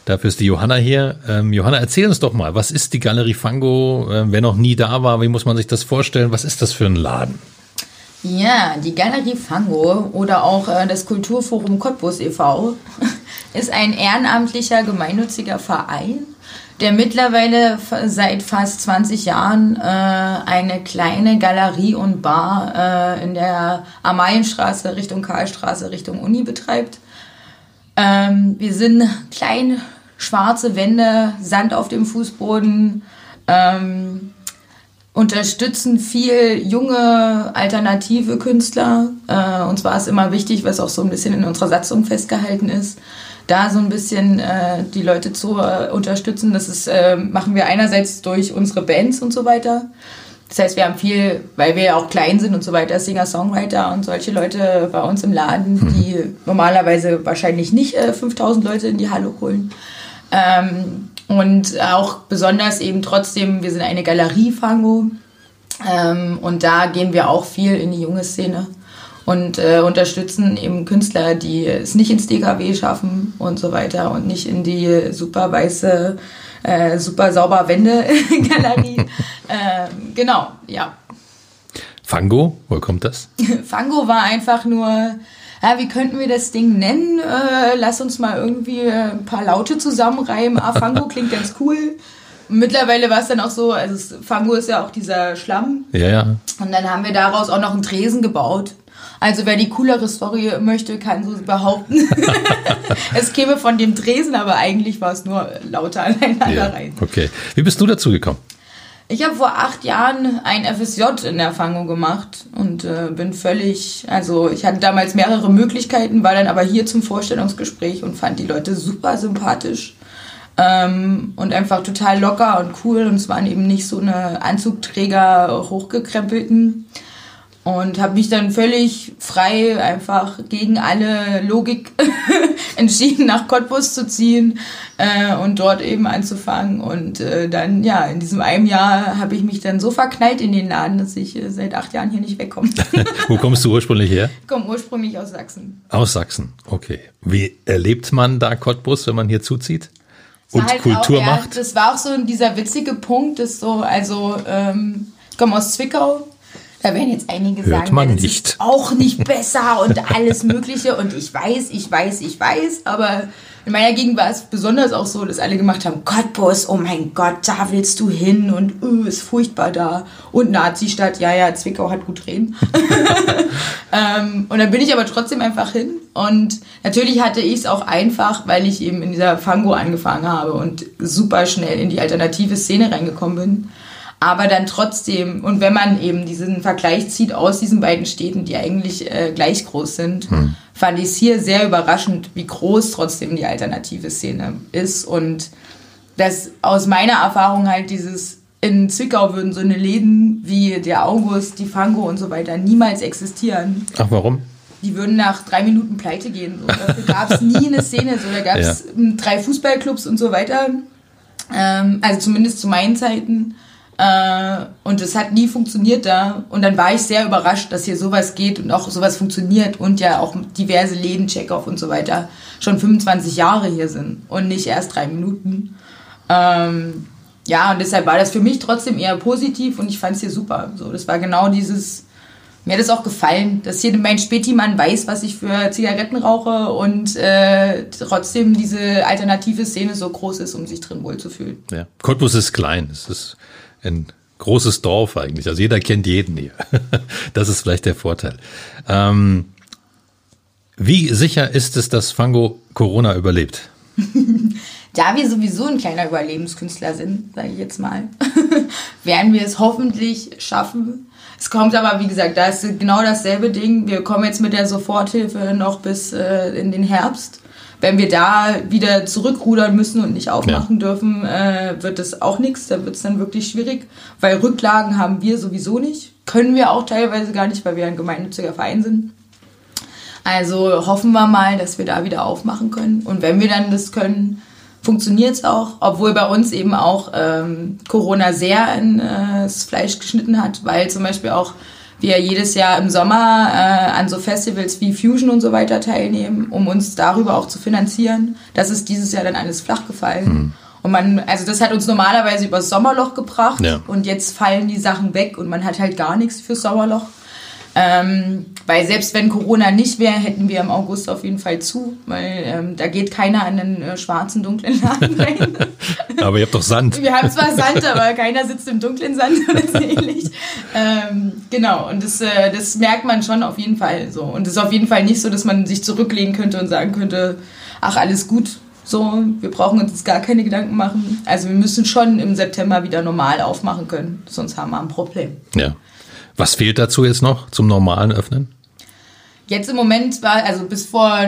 S3: Dafür ist die Johanna hier. Ähm, Johanna, erzähl uns doch mal, was ist die Galerie Fango? Ähm, wer noch nie da war, wie muss man sich das vorstellen? Was ist das für ein Laden?
S4: Ja, die Galerie Fango oder auch äh, das Kulturforum Cottbus e.V. ist ein ehrenamtlicher gemeinnütziger Verein, der mittlerweile seit fast 20 Jahren äh, eine kleine Galerie und Bar äh, in der Amalienstraße Richtung Karlstraße Richtung Uni betreibt. Ähm, wir sind klein, schwarze Wände, Sand auf dem Fußboden, ähm, unterstützen viel junge, alternative Künstler. Äh, uns war es immer wichtig, was auch so ein bisschen in unserer Satzung festgehalten ist, da so ein bisschen äh, die Leute zu äh, unterstützen. Das ist, äh, machen wir einerseits durch unsere Bands und so weiter. Das heißt, wir haben viel, weil wir ja auch klein sind und so weiter, Singer-Songwriter und solche Leute bei uns im Laden, die normalerweise wahrscheinlich nicht äh, 5000 Leute in die Halle holen. Ähm, und auch besonders eben trotzdem, wir sind eine Galerie Fango ähm, und da gehen wir auch viel in die junge Szene und äh, unterstützen eben Künstler, die es nicht ins DKW schaffen und so weiter und nicht in die super weiße, äh, super sauber Wände Galerie. ähm, genau, ja.
S3: Fango, woher kommt das?
S4: Fango war einfach nur, ja, wie könnten wir das Ding nennen? Äh, lass uns mal irgendwie äh, ein paar Laute zusammenreimen. Ah, Fango klingt ganz cool. Mittlerweile war es dann auch so, also Fango ist ja auch dieser Schlamm.
S3: Ja, ja.
S4: Und dann haben wir daraus auch noch einen Tresen gebaut. Also wer die coolere Story möchte, kann so behaupten. es käme von dem Tresen, aber eigentlich war es nur lauter
S3: ja.
S4: aneinanderreihen.
S3: Okay. Wie bist du dazu gekommen?
S4: Ich habe vor acht Jahren ein FSJ in der Fango gemacht und äh, bin völlig, also ich hatte damals mehrere Möglichkeiten, war dann aber hier zum Vorstellungsgespräch und fand die Leute super sympathisch ähm, und einfach total locker und cool und es waren eben nicht so eine Anzugträger hochgekrempelten und habe mich dann völlig frei einfach gegen alle Logik entschieden, nach Cottbus zu ziehen äh, und dort eben anzufangen. Und äh, dann, ja, in diesem einem Jahr habe ich mich dann so verknallt in den Laden, dass ich äh, seit acht Jahren hier nicht wegkomme.
S3: Wo kommst du ursprünglich her?
S4: ich komme ursprünglich aus Sachsen.
S3: Aus Sachsen. Okay. Wie erlebt man da Cottbus, wenn man hier zuzieht? Und
S4: halt
S3: Kultur
S4: auch, ja,
S3: macht?
S4: Das war auch so dieser witzige Punkt, dass so, also ähm, ich komme aus Zwickau. Da werden jetzt einige
S3: Hört
S4: sagen,
S3: man nicht.
S4: ist auch nicht besser und alles Mögliche. Und ich weiß, ich weiß, ich weiß, aber in meiner Gegend war es besonders auch so, dass alle gemacht haben, Cottbus, oh mein Gott, da willst du hin und uh, ist furchtbar da. Und Nazi-Stadt, ja, ja, Zwickau hat gut reden. ähm, und dann bin ich aber trotzdem einfach hin. Und natürlich hatte ich es auch einfach, weil ich eben in dieser Fango angefangen habe und super schnell in die alternative Szene reingekommen bin. Aber dann trotzdem, und wenn man eben diesen Vergleich zieht aus diesen beiden Städten, die eigentlich äh, gleich groß sind, fand ich es hier sehr überraschend, wie groß trotzdem die alternative Szene ist. Und dass aus meiner Erfahrung halt dieses, in Zwickau würden so eine Läden wie der August, die Fango und so weiter niemals existieren.
S3: Ach, warum?
S4: Die würden nach drei Minuten pleite gehen. So. Dafür gab es nie eine Szene. So. Da gab es drei Fußballclubs und so weiter. Ähm, also zumindest zu meinen Zeiten. Äh, und es hat nie funktioniert da. Und dann war ich sehr überrascht, dass hier sowas geht und auch sowas funktioniert und ja auch diverse Läden, Checkoff und so weiter schon 25 Jahre hier sind und nicht erst drei Minuten. Ähm, ja, und deshalb war das für mich trotzdem eher positiv und ich fand es hier super. So, das war genau dieses, mir hat es auch gefallen, dass hier mein Spätimann weiß, was ich für Zigaretten rauche und äh, trotzdem diese alternative Szene so groß ist, um sich drin wohlzufühlen.
S3: Ja. Cottbus ist klein. Es ist ein großes Dorf eigentlich. Also jeder kennt jeden hier. Das ist vielleicht der Vorteil. Ähm, Wie sicher ist es, dass Fango Corona überlebt?
S4: da wir sowieso ein kleiner Überlebenskünstler sind, sage ich jetzt mal, werden wir es hoffentlich schaffen. Es kommt aber, wie gesagt, da ist genau dasselbe Ding. Wir kommen jetzt mit der Soforthilfe noch bis äh, in den Herbst. Wenn wir da wieder zurückrudern müssen und nicht aufmachen ja. dürfen, äh, wird das auch nichts. Da wird es dann wirklich schwierig, weil Rücklagen haben wir sowieso nicht. Können wir auch teilweise gar nicht, weil wir ein gemeinnütziger Verein sind. Also hoffen wir mal, dass wir da wieder aufmachen können. Und wenn wir dann das können, funktioniert es auch, obwohl bei uns eben auch ähm, Corona sehr ins äh, Fleisch geschnitten hat, weil zum Beispiel auch wir jedes Jahr im Sommer äh, an so Festivals wie Fusion und so weiter teilnehmen, um uns darüber auch zu finanzieren. Das ist dieses Jahr dann alles flach gefallen. Mhm. Und man, also das hat uns normalerweise übers Sommerloch gebracht ja. und jetzt fallen die Sachen weg und man hat halt gar nichts fürs Sommerloch. Ähm, weil selbst wenn Corona nicht wäre, hätten wir im August auf jeden Fall zu, weil ähm, da geht keiner an den äh, schwarzen, dunklen Laden rein.
S3: aber ihr habt doch Sand.
S4: Wir haben zwar Sand, aber keiner sitzt im dunklen Sand oder so ähnlich. Ähm, genau, und das, äh, das merkt man schon auf jeden Fall so. Und es ist auf jeden Fall nicht so, dass man sich zurücklehnen könnte und sagen könnte, ach, alles gut, so, wir brauchen uns jetzt gar keine Gedanken machen. Also wir müssen schon im September wieder normal aufmachen können, sonst haben wir ein Problem.
S3: Ja. Was fehlt dazu jetzt noch zum normalen Öffnen?
S4: Jetzt im Moment war, also bis vor,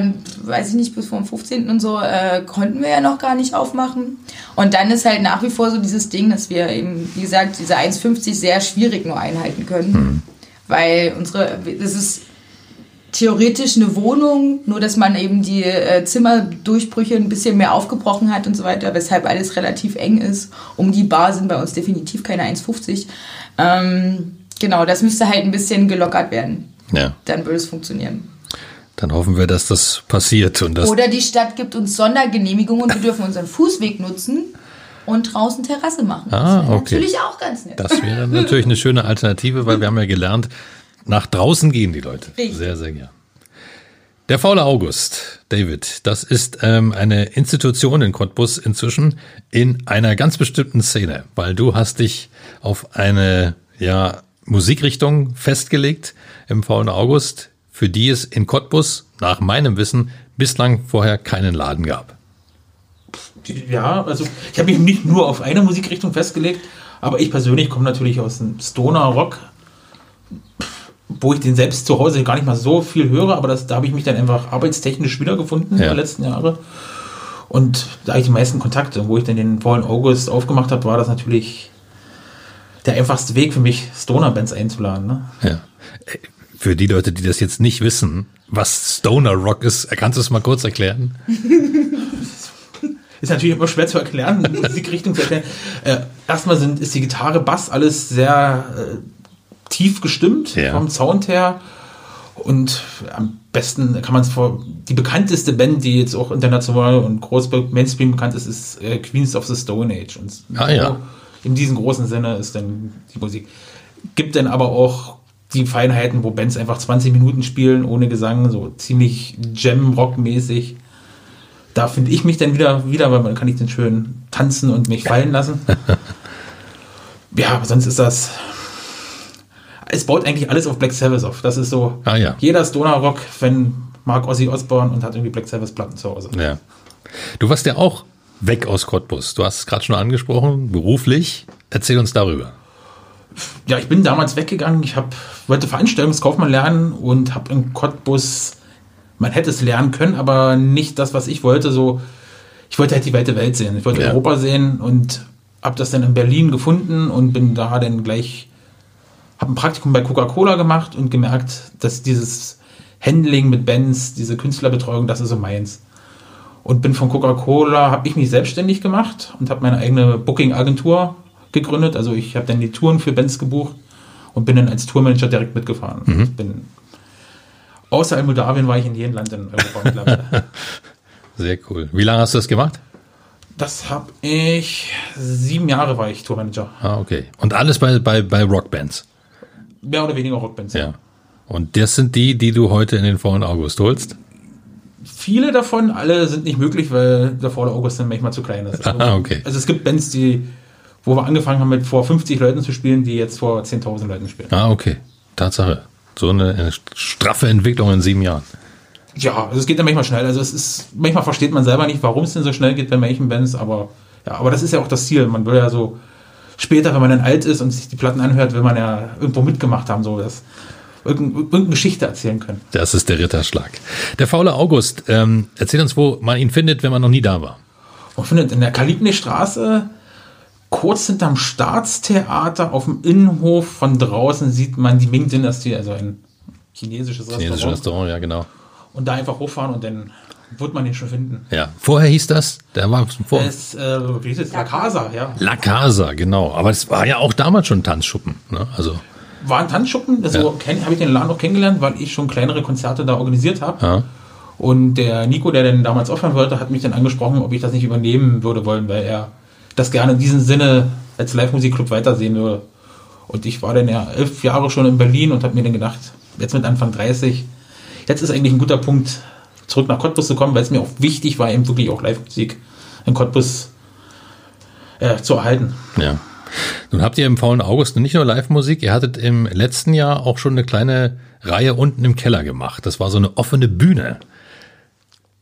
S4: weiß ich nicht, bis vor dem 15. und so, äh, konnten wir ja noch gar nicht aufmachen. Und dann ist halt nach wie vor so dieses Ding, dass wir eben, wie gesagt, diese 1,50 sehr schwierig nur einhalten können. Mhm. Weil unsere, das ist theoretisch eine Wohnung, nur dass man eben die äh, Zimmerdurchbrüche ein bisschen mehr aufgebrochen hat und so weiter, weshalb alles relativ eng ist. Um die Bar sind bei uns definitiv keine 1,50. Ähm, Genau, das müsste halt ein bisschen gelockert werden. Ja. Dann würde es funktionieren.
S3: Dann hoffen wir, dass das passiert. Und das
S4: Oder die Stadt gibt uns Sondergenehmigungen und wir dürfen unseren Fußweg nutzen und draußen Terrasse machen.
S3: Ah, okay.
S4: Natürlich auch ganz nett.
S3: Das wäre natürlich eine schöne Alternative, weil wir haben ja gelernt, nach draußen gehen die Leute. Richtig. Sehr, sehr gern. Der faule August, David, das ist ähm, eine Institution in Cottbus inzwischen in einer ganz bestimmten Szene, weil du hast dich auf eine ja Musikrichtung festgelegt im Faulen August, für die es in Cottbus nach meinem Wissen bislang vorher keinen Laden gab.
S5: Ja, also ich habe mich nicht nur auf eine Musikrichtung festgelegt, aber ich persönlich komme natürlich aus dem Stoner Rock, wo ich den selbst zu Hause gar nicht mal so viel höre, aber das, da habe ich mich dann einfach arbeitstechnisch wiedergefunden ja. in den letzten Jahre. Und da ich die meisten Kontakte, wo ich dann den Fallen August aufgemacht habe, war das natürlich der einfachste Weg für mich, Stoner-Bands einzuladen. Ne?
S3: Ja. Für die Leute, die das jetzt nicht wissen, was Stoner Rock ist, kannst du es mal kurz erklären?
S5: ist natürlich immer schwer zu erklären, Musikrichtung zu erklären. Äh, erstmal sind, ist die Gitarre, Bass alles sehr äh, tief gestimmt ja. vom Sound her. Und am besten kann man es vor. Die bekannteste Band, die jetzt auch international und groß Mainstream bekannt ist, ist äh, Queens of the Stone Age. Und
S3: ah, ja
S5: in diesem großen Sinne ist dann die Musik. Gibt dann aber auch die Feinheiten, wo Bands einfach 20 Minuten spielen ohne Gesang, so ziemlich Jam-Rock-mäßig. Da finde ich mich dann wieder, wieder, weil man kann ich dann schön tanzen und mich fallen lassen. ja, aber sonst ist das. Es baut eigentlich alles auf Black Sabbath auf. Das ist so.
S3: Ah, ja.
S5: Jeder Stoner Rock, wenn mag Ozzy Osbourne und hat irgendwie Black Sabbath Platten zu Hause.
S3: Ja. Du warst ja auch weg aus Cottbus. Du hast es gerade schon angesprochen, beruflich. Erzähl uns darüber.
S5: Ja, ich bin damals weggegangen. Ich hab, wollte Veranstaltungskaufmann lernen und habe in Cottbus, man hätte es lernen können, aber nicht das, was ich wollte. So, ich wollte halt die weite Welt sehen. Ich wollte ja. Europa sehen und habe das dann in Berlin gefunden und bin da dann gleich, habe ein Praktikum bei Coca-Cola gemacht und gemerkt, dass dieses Handling mit Bands, diese Künstlerbetreuung, das ist so meins und bin von Coca-Cola, habe ich mich selbstständig gemacht und habe meine eigene Booking-Agentur gegründet. Also ich habe dann die Touren für Bands gebucht und bin dann als Tourmanager direkt mitgefahren. Mhm. bin, außer Moldawien war ich in jedem Land in Europa.
S3: Sehr cool. Wie lange hast du das gemacht?
S5: Das habe ich, sieben Jahre war ich Tourmanager.
S3: Ah, okay. Und alles bei, bei, bei Rockbands?
S5: Mehr oder weniger Rockbands,
S3: ja. ja. Und das sind die, die du heute in den vollen August holst?
S5: viele davon, alle sind nicht möglich, weil der Fall August dann manchmal zu klein ist.
S3: Also, ah, okay.
S5: also es gibt Bands, die, wo wir angefangen haben mit vor 50 Leuten zu spielen, die jetzt vor 10.000 Leuten spielen.
S3: Ah, okay. Tatsache. So eine, eine straffe Entwicklung in sieben Jahren.
S5: Ja, also es geht ja manchmal schnell. Also es ist, manchmal versteht man selber nicht, warum es denn so schnell geht bei manchen Bands, aber ja, aber das ist ja auch das Ziel. Man will ja so später, wenn man dann alt ist und sich die Platten anhört, will man ja irgendwo mitgemacht haben, so das irgendeine, Geschichte erzählen können.
S3: Das ist der Ritterschlag. Der faule August, ähm, erzähl uns, wo man ihn findet, wenn man noch nie da war.
S5: Man findet in der Kalibni-Straße, kurz hinterm Staatstheater, auf dem Innenhof von draußen sieht man die Ming-Dynastie, also ein chinesisches Restaurant.
S3: Chinesisches Restaurant, ja genau.
S5: Und da einfach hochfahren und dann wird man den schon finden.
S3: Ja, vorher hieß das, der war vor.
S5: Es, äh, wie hieß es? La Casa, ja.
S3: La Casa, genau. Aber es war ja auch damals schon ein Tanzschuppen. Ne? Also,
S5: War ein Tanzschuppen, also kenn- habe ich den Laden auch kennengelernt, weil ich schon kleinere Konzerte da organisiert habe.
S3: ja.
S5: Und der Nico, der dann damals aufhören wollte, hat mich dann angesprochen, ob ich das nicht übernehmen würde wollen, weil er das gerne in diesem Sinne als Live-Musikclub weitersehen würde. Und ich war dann ja elf Jahre schon in Berlin und habe mir dann gedacht, jetzt mit Anfang 30, jetzt ist eigentlich ein guter Punkt, zurück nach Cottbus zu kommen, weil es mir auch wichtig war, eben wirklich auch Live-Musik in Cottbus äh, zu erhalten.
S3: Ja. Nun habt ihr im faulen August nicht nur Live-Musik, ihr hattet im letzten Jahr auch schon eine kleine Reihe unten im Keller gemacht. Das war so eine offene Bühne.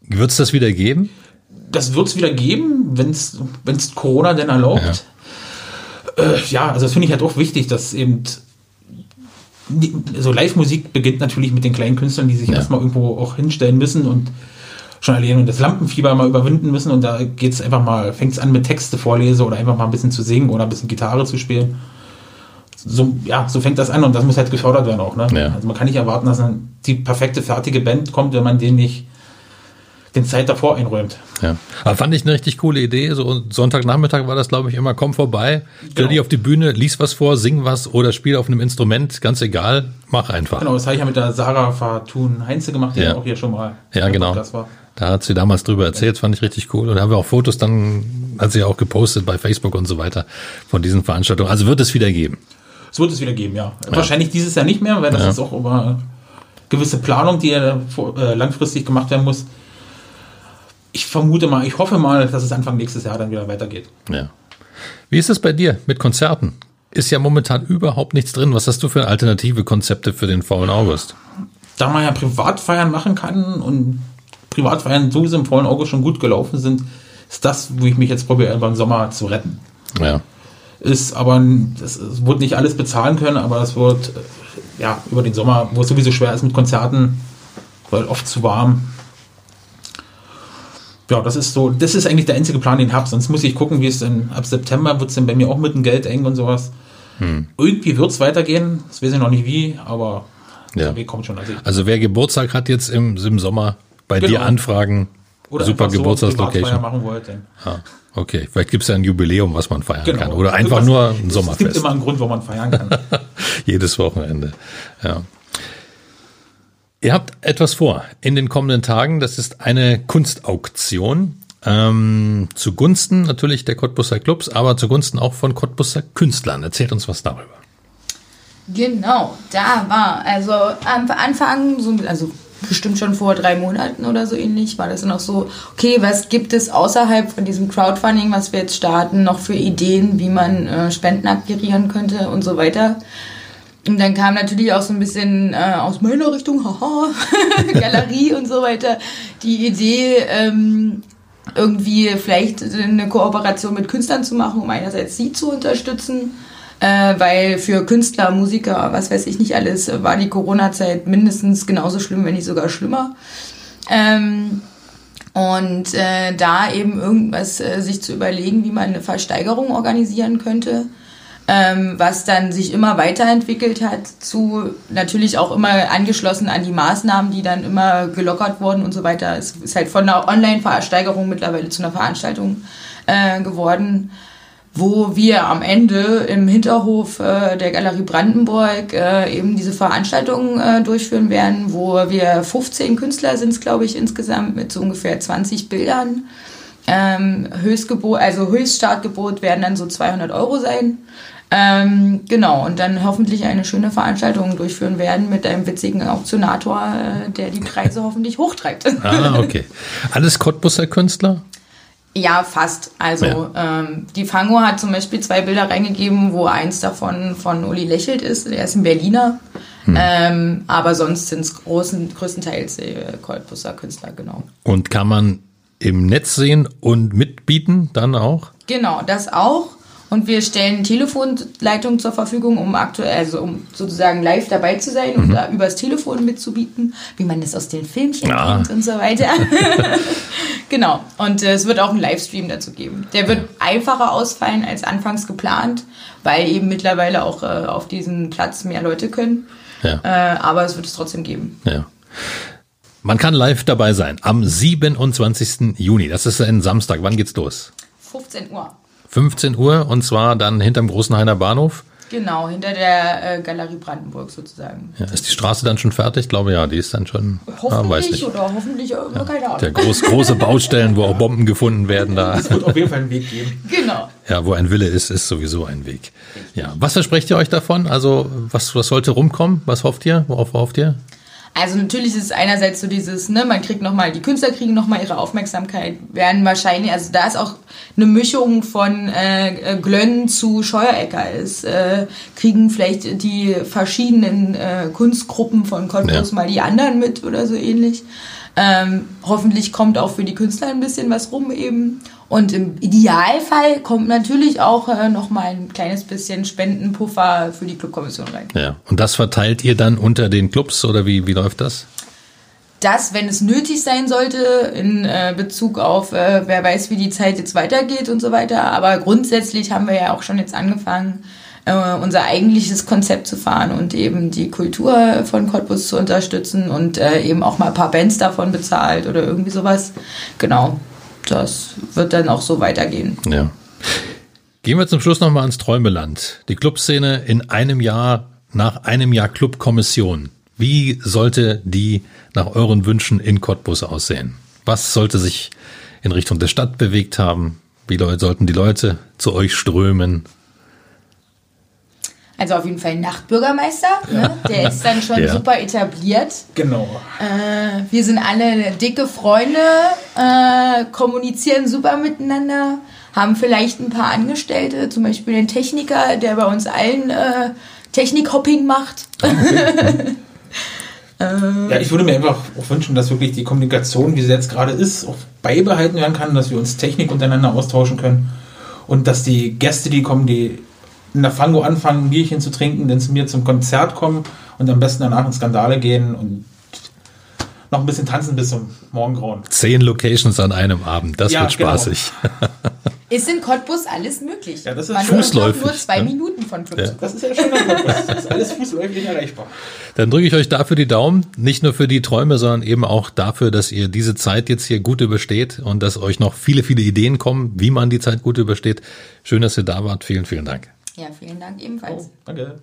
S3: Wird es das wieder geben?
S5: Das wird es wieder geben, wenn es Corona denn erlaubt. Ja, äh, ja also das finde ich halt auch wichtig, dass eben so Live-Musik beginnt natürlich mit den kleinen Künstlern, die sich
S3: Ja.
S5: erstmal irgendwo auch hinstellen müssen und schon allein das Lampenfieber mal überwinden müssen und da geht es einfach mal, fängt es an mit Texte vorlese oder einfach mal ein bisschen zu singen oder ein bisschen Gitarre zu spielen. So, ja, so fängt das an und das muss halt gefördert werden auch. Ne?
S3: Ja.
S5: Also man kann nicht erwarten, dass dann die perfekte, fertige Band kommt, wenn man den nicht den Zeit davor einräumt.
S3: Ja. Aber fand ich eine richtig coole Idee. So Sonntagnachmittag war das, glaube ich, immer, komm vorbei, stell
S5: Genau.
S3: dich auf die Bühne, lies was vor, sing was oder spiel auf einem Instrument, ganz egal, mach einfach.
S5: Genau, das habe ich ja mit der Sarah Fatun Heinze gemacht, die
S3: Ja.
S5: ja. auch hier schon mal
S3: Ja, genau.
S5: Podcast war.
S3: Da hat sie damals drüber erzählt, fand ich richtig cool. Und da haben wir auch Fotos dann, hat sie auch gepostet bei Facebook und so weiter von diesen Veranstaltungen. Also wird es wieder geben.
S5: Es wird es wieder geben, ja. Wahrscheinlich dieses Jahr nicht mehr, weil das
S3: Ja.
S5: ist auch über gewisse Planung, die ja äh, langfristig gemacht werden muss. Ich vermute mal, ich hoffe mal, dass es Anfang nächstes Jahr dann wieder weitergeht.
S3: Ja. Wie ist es bei dir mit Konzerten? Ist ja momentan überhaupt nichts drin. Was hast du für alternative Konzepte für den faulen August?
S5: Da man ja Privatfeiern machen kann und Privatfeiern sowieso im vollen Auge schon gut gelaufen sind, ist das, wo ich mich jetzt probiere, beim Sommer zu retten.
S3: Ja.
S5: ist aber das, es wird nicht alles bezahlen können, aber es wird äh, ja über den Sommer, wo es sowieso schwer ist mit Konzerten, weil oft zu warm. Ja, das ist so, das ist eigentlich der einzige Plan, den ich habe. Sonst muss ich gucken, wie es denn ab September wird es denn bei mir auch mit dem Geld eng und sowas. Irgendwie wird es weitergehen. Das weiß ich noch nicht wie, aber
S3: Ja.
S5: der Weg kommt schon. Also
S3: Also wer Geburtstag hat jetzt im, im Sommer, bei
S5: Genau.
S3: dir anfragen.
S5: oder
S3: super
S5: so
S3: Geburtstagslocation.
S5: Privatfeier machen wollte. dann-
S3: Ah, okay, vielleicht gibt's ja ein Jubiläum, was man feiern
S5: Genau.
S3: kann. Oder einfach nur ein
S5: Es
S3: Sommerfest.
S5: gibt immer einen Grund, wo man feiern kann.
S3: Jedes Wochenende. Ja. Ihr habt etwas vor in den kommenden Tagen. Das ist eine Kunstauktion. Ähm, zugunsten natürlich der Cottbusser Clubs, aber zugunsten auch von Cottbusser Künstlern. Erzählt uns was darüber.
S4: Genau, da war, also am Anfang, so, also bestimmt schon vor drei Monaten oder so ähnlich, war das noch so, okay, was gibt es außerhalb von diesem Crowdfunding, was wir jetzt starten, noch für Ideen, wie man äh, Spenden akquirieren könnte und so weiter. Und dann kam natürlich auch so ein bisschen äh, aus meiner Richtung, haha, Galerie und so weiter, die Idee, ähm, irgendwie vielleicht eine Kooperation mit Künstlern zu machen, um einerseits sie zu unterstützen, äh, weil für Künstler, Musiker, was weiß ich nicht alles, war die Corona-Zeit mindestens genauso schlimm, wenn nicht sogar schlimmer. Ähm, und äh, da eben irgendwas äh, sich zu überlegen, wie man eine Versteigerung organisieren könnte, ähm, was dann sich immer weiterentwickelt hat, zu natürlich auch immer angeschlossen an die Maßnahmen, die dann immer gelockert wurden und so weiter. Es ist halt von einer Online-Versteigerung mittlerweile zu einer Veranstaltung äh, geworden, wo wir am Ende im Hinterhof äh, der Galerie Brandenburg äh, eben diese Veranstaltung äh, durchführen werden, wo wir 15 Künstler sind glaube ich, insgesamt mit so ungefähr 20 Bildern. Ähm, Höchstgebot, also Höchststartgebot werden dann so 200 Euro sein. Ähm, genau, und dann hoffentlich eine schöne Veranstaltung durchführen werden mit einem witzigen Auktionator, äh, der die Preise hoffentlich hochtreibt.
S3: Ah, okay. Alles Cottbusser Künstler?
S4: Ja, fast. Also
S3: Ja.
S4: ähm, die Fango hat zum Beispiel zwei Bilder reingegeben, wo eins davon von Uli Lächelt ist. Der ist ein Berliner.
S3: Hm.
S4: Ähm, aber sonst sind es größtenteils äh, Cottbusser Künstler, genau.
S3: Und kann man im Netz sehen und mitbieten dann auch?
S4: Genau, das auch. Und wir stellen Telefonleitung zur Verfügung, um aktuell, also um sozusagen live dabei zu sein und da übers Telefon mitzubieten, wie man das aus den Filmchen
S3: Ja.
S4: kennt und so weiter. genau. Und äh, es wird auch einen Livestream dazu geben. Der wird einfacher ausfallen als anfangs geplant, weil eben mittlerweile auch äh, auf diesem Platz mehr Leute können.
S3: Ja.
S4: Äh, aber es wird es trotzdem geben.
S3: Ja. Man kann live dabei sein am 27. Juni. Das ist ein Samstag. Wann geht's los?
S4: 15 Uhr.
S3: 15 Uhr und zwar dann hinterm Großenhainer Bahnhof.
S4: Genau, hinter der äh, Galerie Brandenburg sozusagen.
S3: Ja, ist die Straße dann schon fertig? Ich glaube ja, die ist dann schon. Ah, weiß
S4: Hoffentlich
S3: nicht.
S4: oder hoffentlich, äh, keine Ahnung.
S3: Der groß, große Baustellen, wo auch Bomben gefunden werden, da.
S5: Es wird auf jeden Fall einen Weg geben.
S4: Genau.
S3: Ja, wo ein Wille ist, ist sowieso ein Weg. Ja, was versprecht ihr euch davon? Also, was, was sollte rumkommen? Was hofft ihr? Worauf hofft ihr?
S4: Also natürlich ist es einerseits so dieses, ne, man kriegt nochmal, die Künstler kriegen nochmal ihre Aufmerksamkeit, werden wahrscheinlich, also da ist auch eine Mischung von äh, Glönn zu Scheuerecker ist, äh, kriegen vielleicht die verschiedenen äh, Kunstgruppen von Cottbus
S3: Ja.
S4: mal die anderen mit oder so ähnlich. Ähm, hoffentlich kommt auch für die Künstler ein bisschen was rum eben. Und im Idealfall kommt natürlich auch äh, nochmal ein kleines bisschen Spendenpuffer für die Clubkommission rein.
S3: Ja. Und das verteilt ihr dann unter den Clubs oder wie, wie läuft das?
S4: das, wenn es nötig sein sollte, in äh, Bezug auf, äh, wer weiß, wie die Zeit jetzt weitergeht und so weiter. Aber grundsätzlich haben wir ja auch schon jetzt angefangen, äh, unser eigentliches Konzept zu fahren und eben die Kultur von Cottbus zu unterstützen und äh, eben auch mal ein paar Bands davon bezahlt oder irgendwie sowas. Genau, das wird dann auch so weitergehen.
S3: Ja. Gehen wir zum Schluss nochmal ans Träumeland. Die Clubszene in einem Jahr, nach einem Jahr Clubkommission. Wie sollte die nach euren Wünschen in Cottbus aussehen? Was sollte sich in Richtung der Stadt bewegt haben? Wie sollten die Leute zu euch strömen?
S4: Also auf jeden Fall ein Nachtbürgermeister, ne? der ist dann schon
S3: Ja.
S4: super etabliert.
S5: Genau.
S4: Äh, wir sind alle dicke Freunde, äh, kommunizieren super miteinander, haben vielleicht ein paar Angestellte, zum Beispiel den Techniker, der bei uns allen äh, Technikhopping macht.
S5: Ja, ich würde mir einfach auch wünschen, dass wirklich die Kommunikation, wie sie jetzt gerade ist, auch beibehalten werden kann, dass wir uns Technik untereinander austauschen können und dass die Gäste, die kommen, die in der Fango anfangen, ein Bierchen zu trinken, dann zu mir zum Konzert kommen und am besten danach in Skandale gehen und noch ein bisschen tanzen bis zum Morgengrauen.
S3: Zehn Locations an einem Abend, das
S5: Ja,
S3: wird
S5: genau.
S3: spaßig.
S4: Ist in Cottbus alles möglich.
S5: Ja, das ist
S4: Man
S3: fußläufig,
S4: nur zwei
S3: ne?
S4: Minuten von Club
S3: Ja.
S5: Das ist ja schön, das ist alles fußläufig erreichbar.
S3: Dann drücke ich euch dafür die Daumen, nicht nur für die Träume, sondern eben auch dafür, dass ihr diese Zeit jetzt hier gut übersteht und dass euch noch viele, viele Ideen kommen, wie man die Zeit gut übersteht. Schön, dass ihr da wart. Vielen, vielen Dank.
S4: Ja, vielen Dank ebenfalls.
S5: Danke.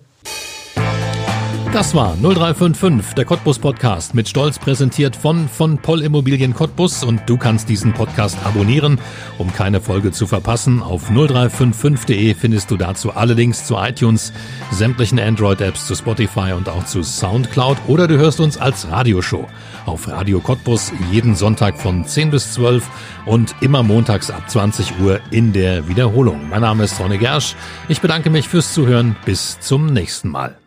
S3: Das war 0355, der Cottbus Podcast, mit Stolz präsentiert von von Poll Immobilien Cottbus und du kannst diesen Podcast abonnieren, um keine Folge zu verpassen. Auf 0355.de findest du dazu alle Links zu iTunes, sämtlichen Android-Apps, zu Spotify und auch zu Soundcloud oder du hörst uns als Radioshow auf Radio Cottbus jeden Sonntag von 10 bis 12 und immer montags ab 20 Uhr in der Wiederholung. Mein Name ist Ronne Gersch. Ich bedanke mich fürs Zuhören. Bis zum nächsten Mal.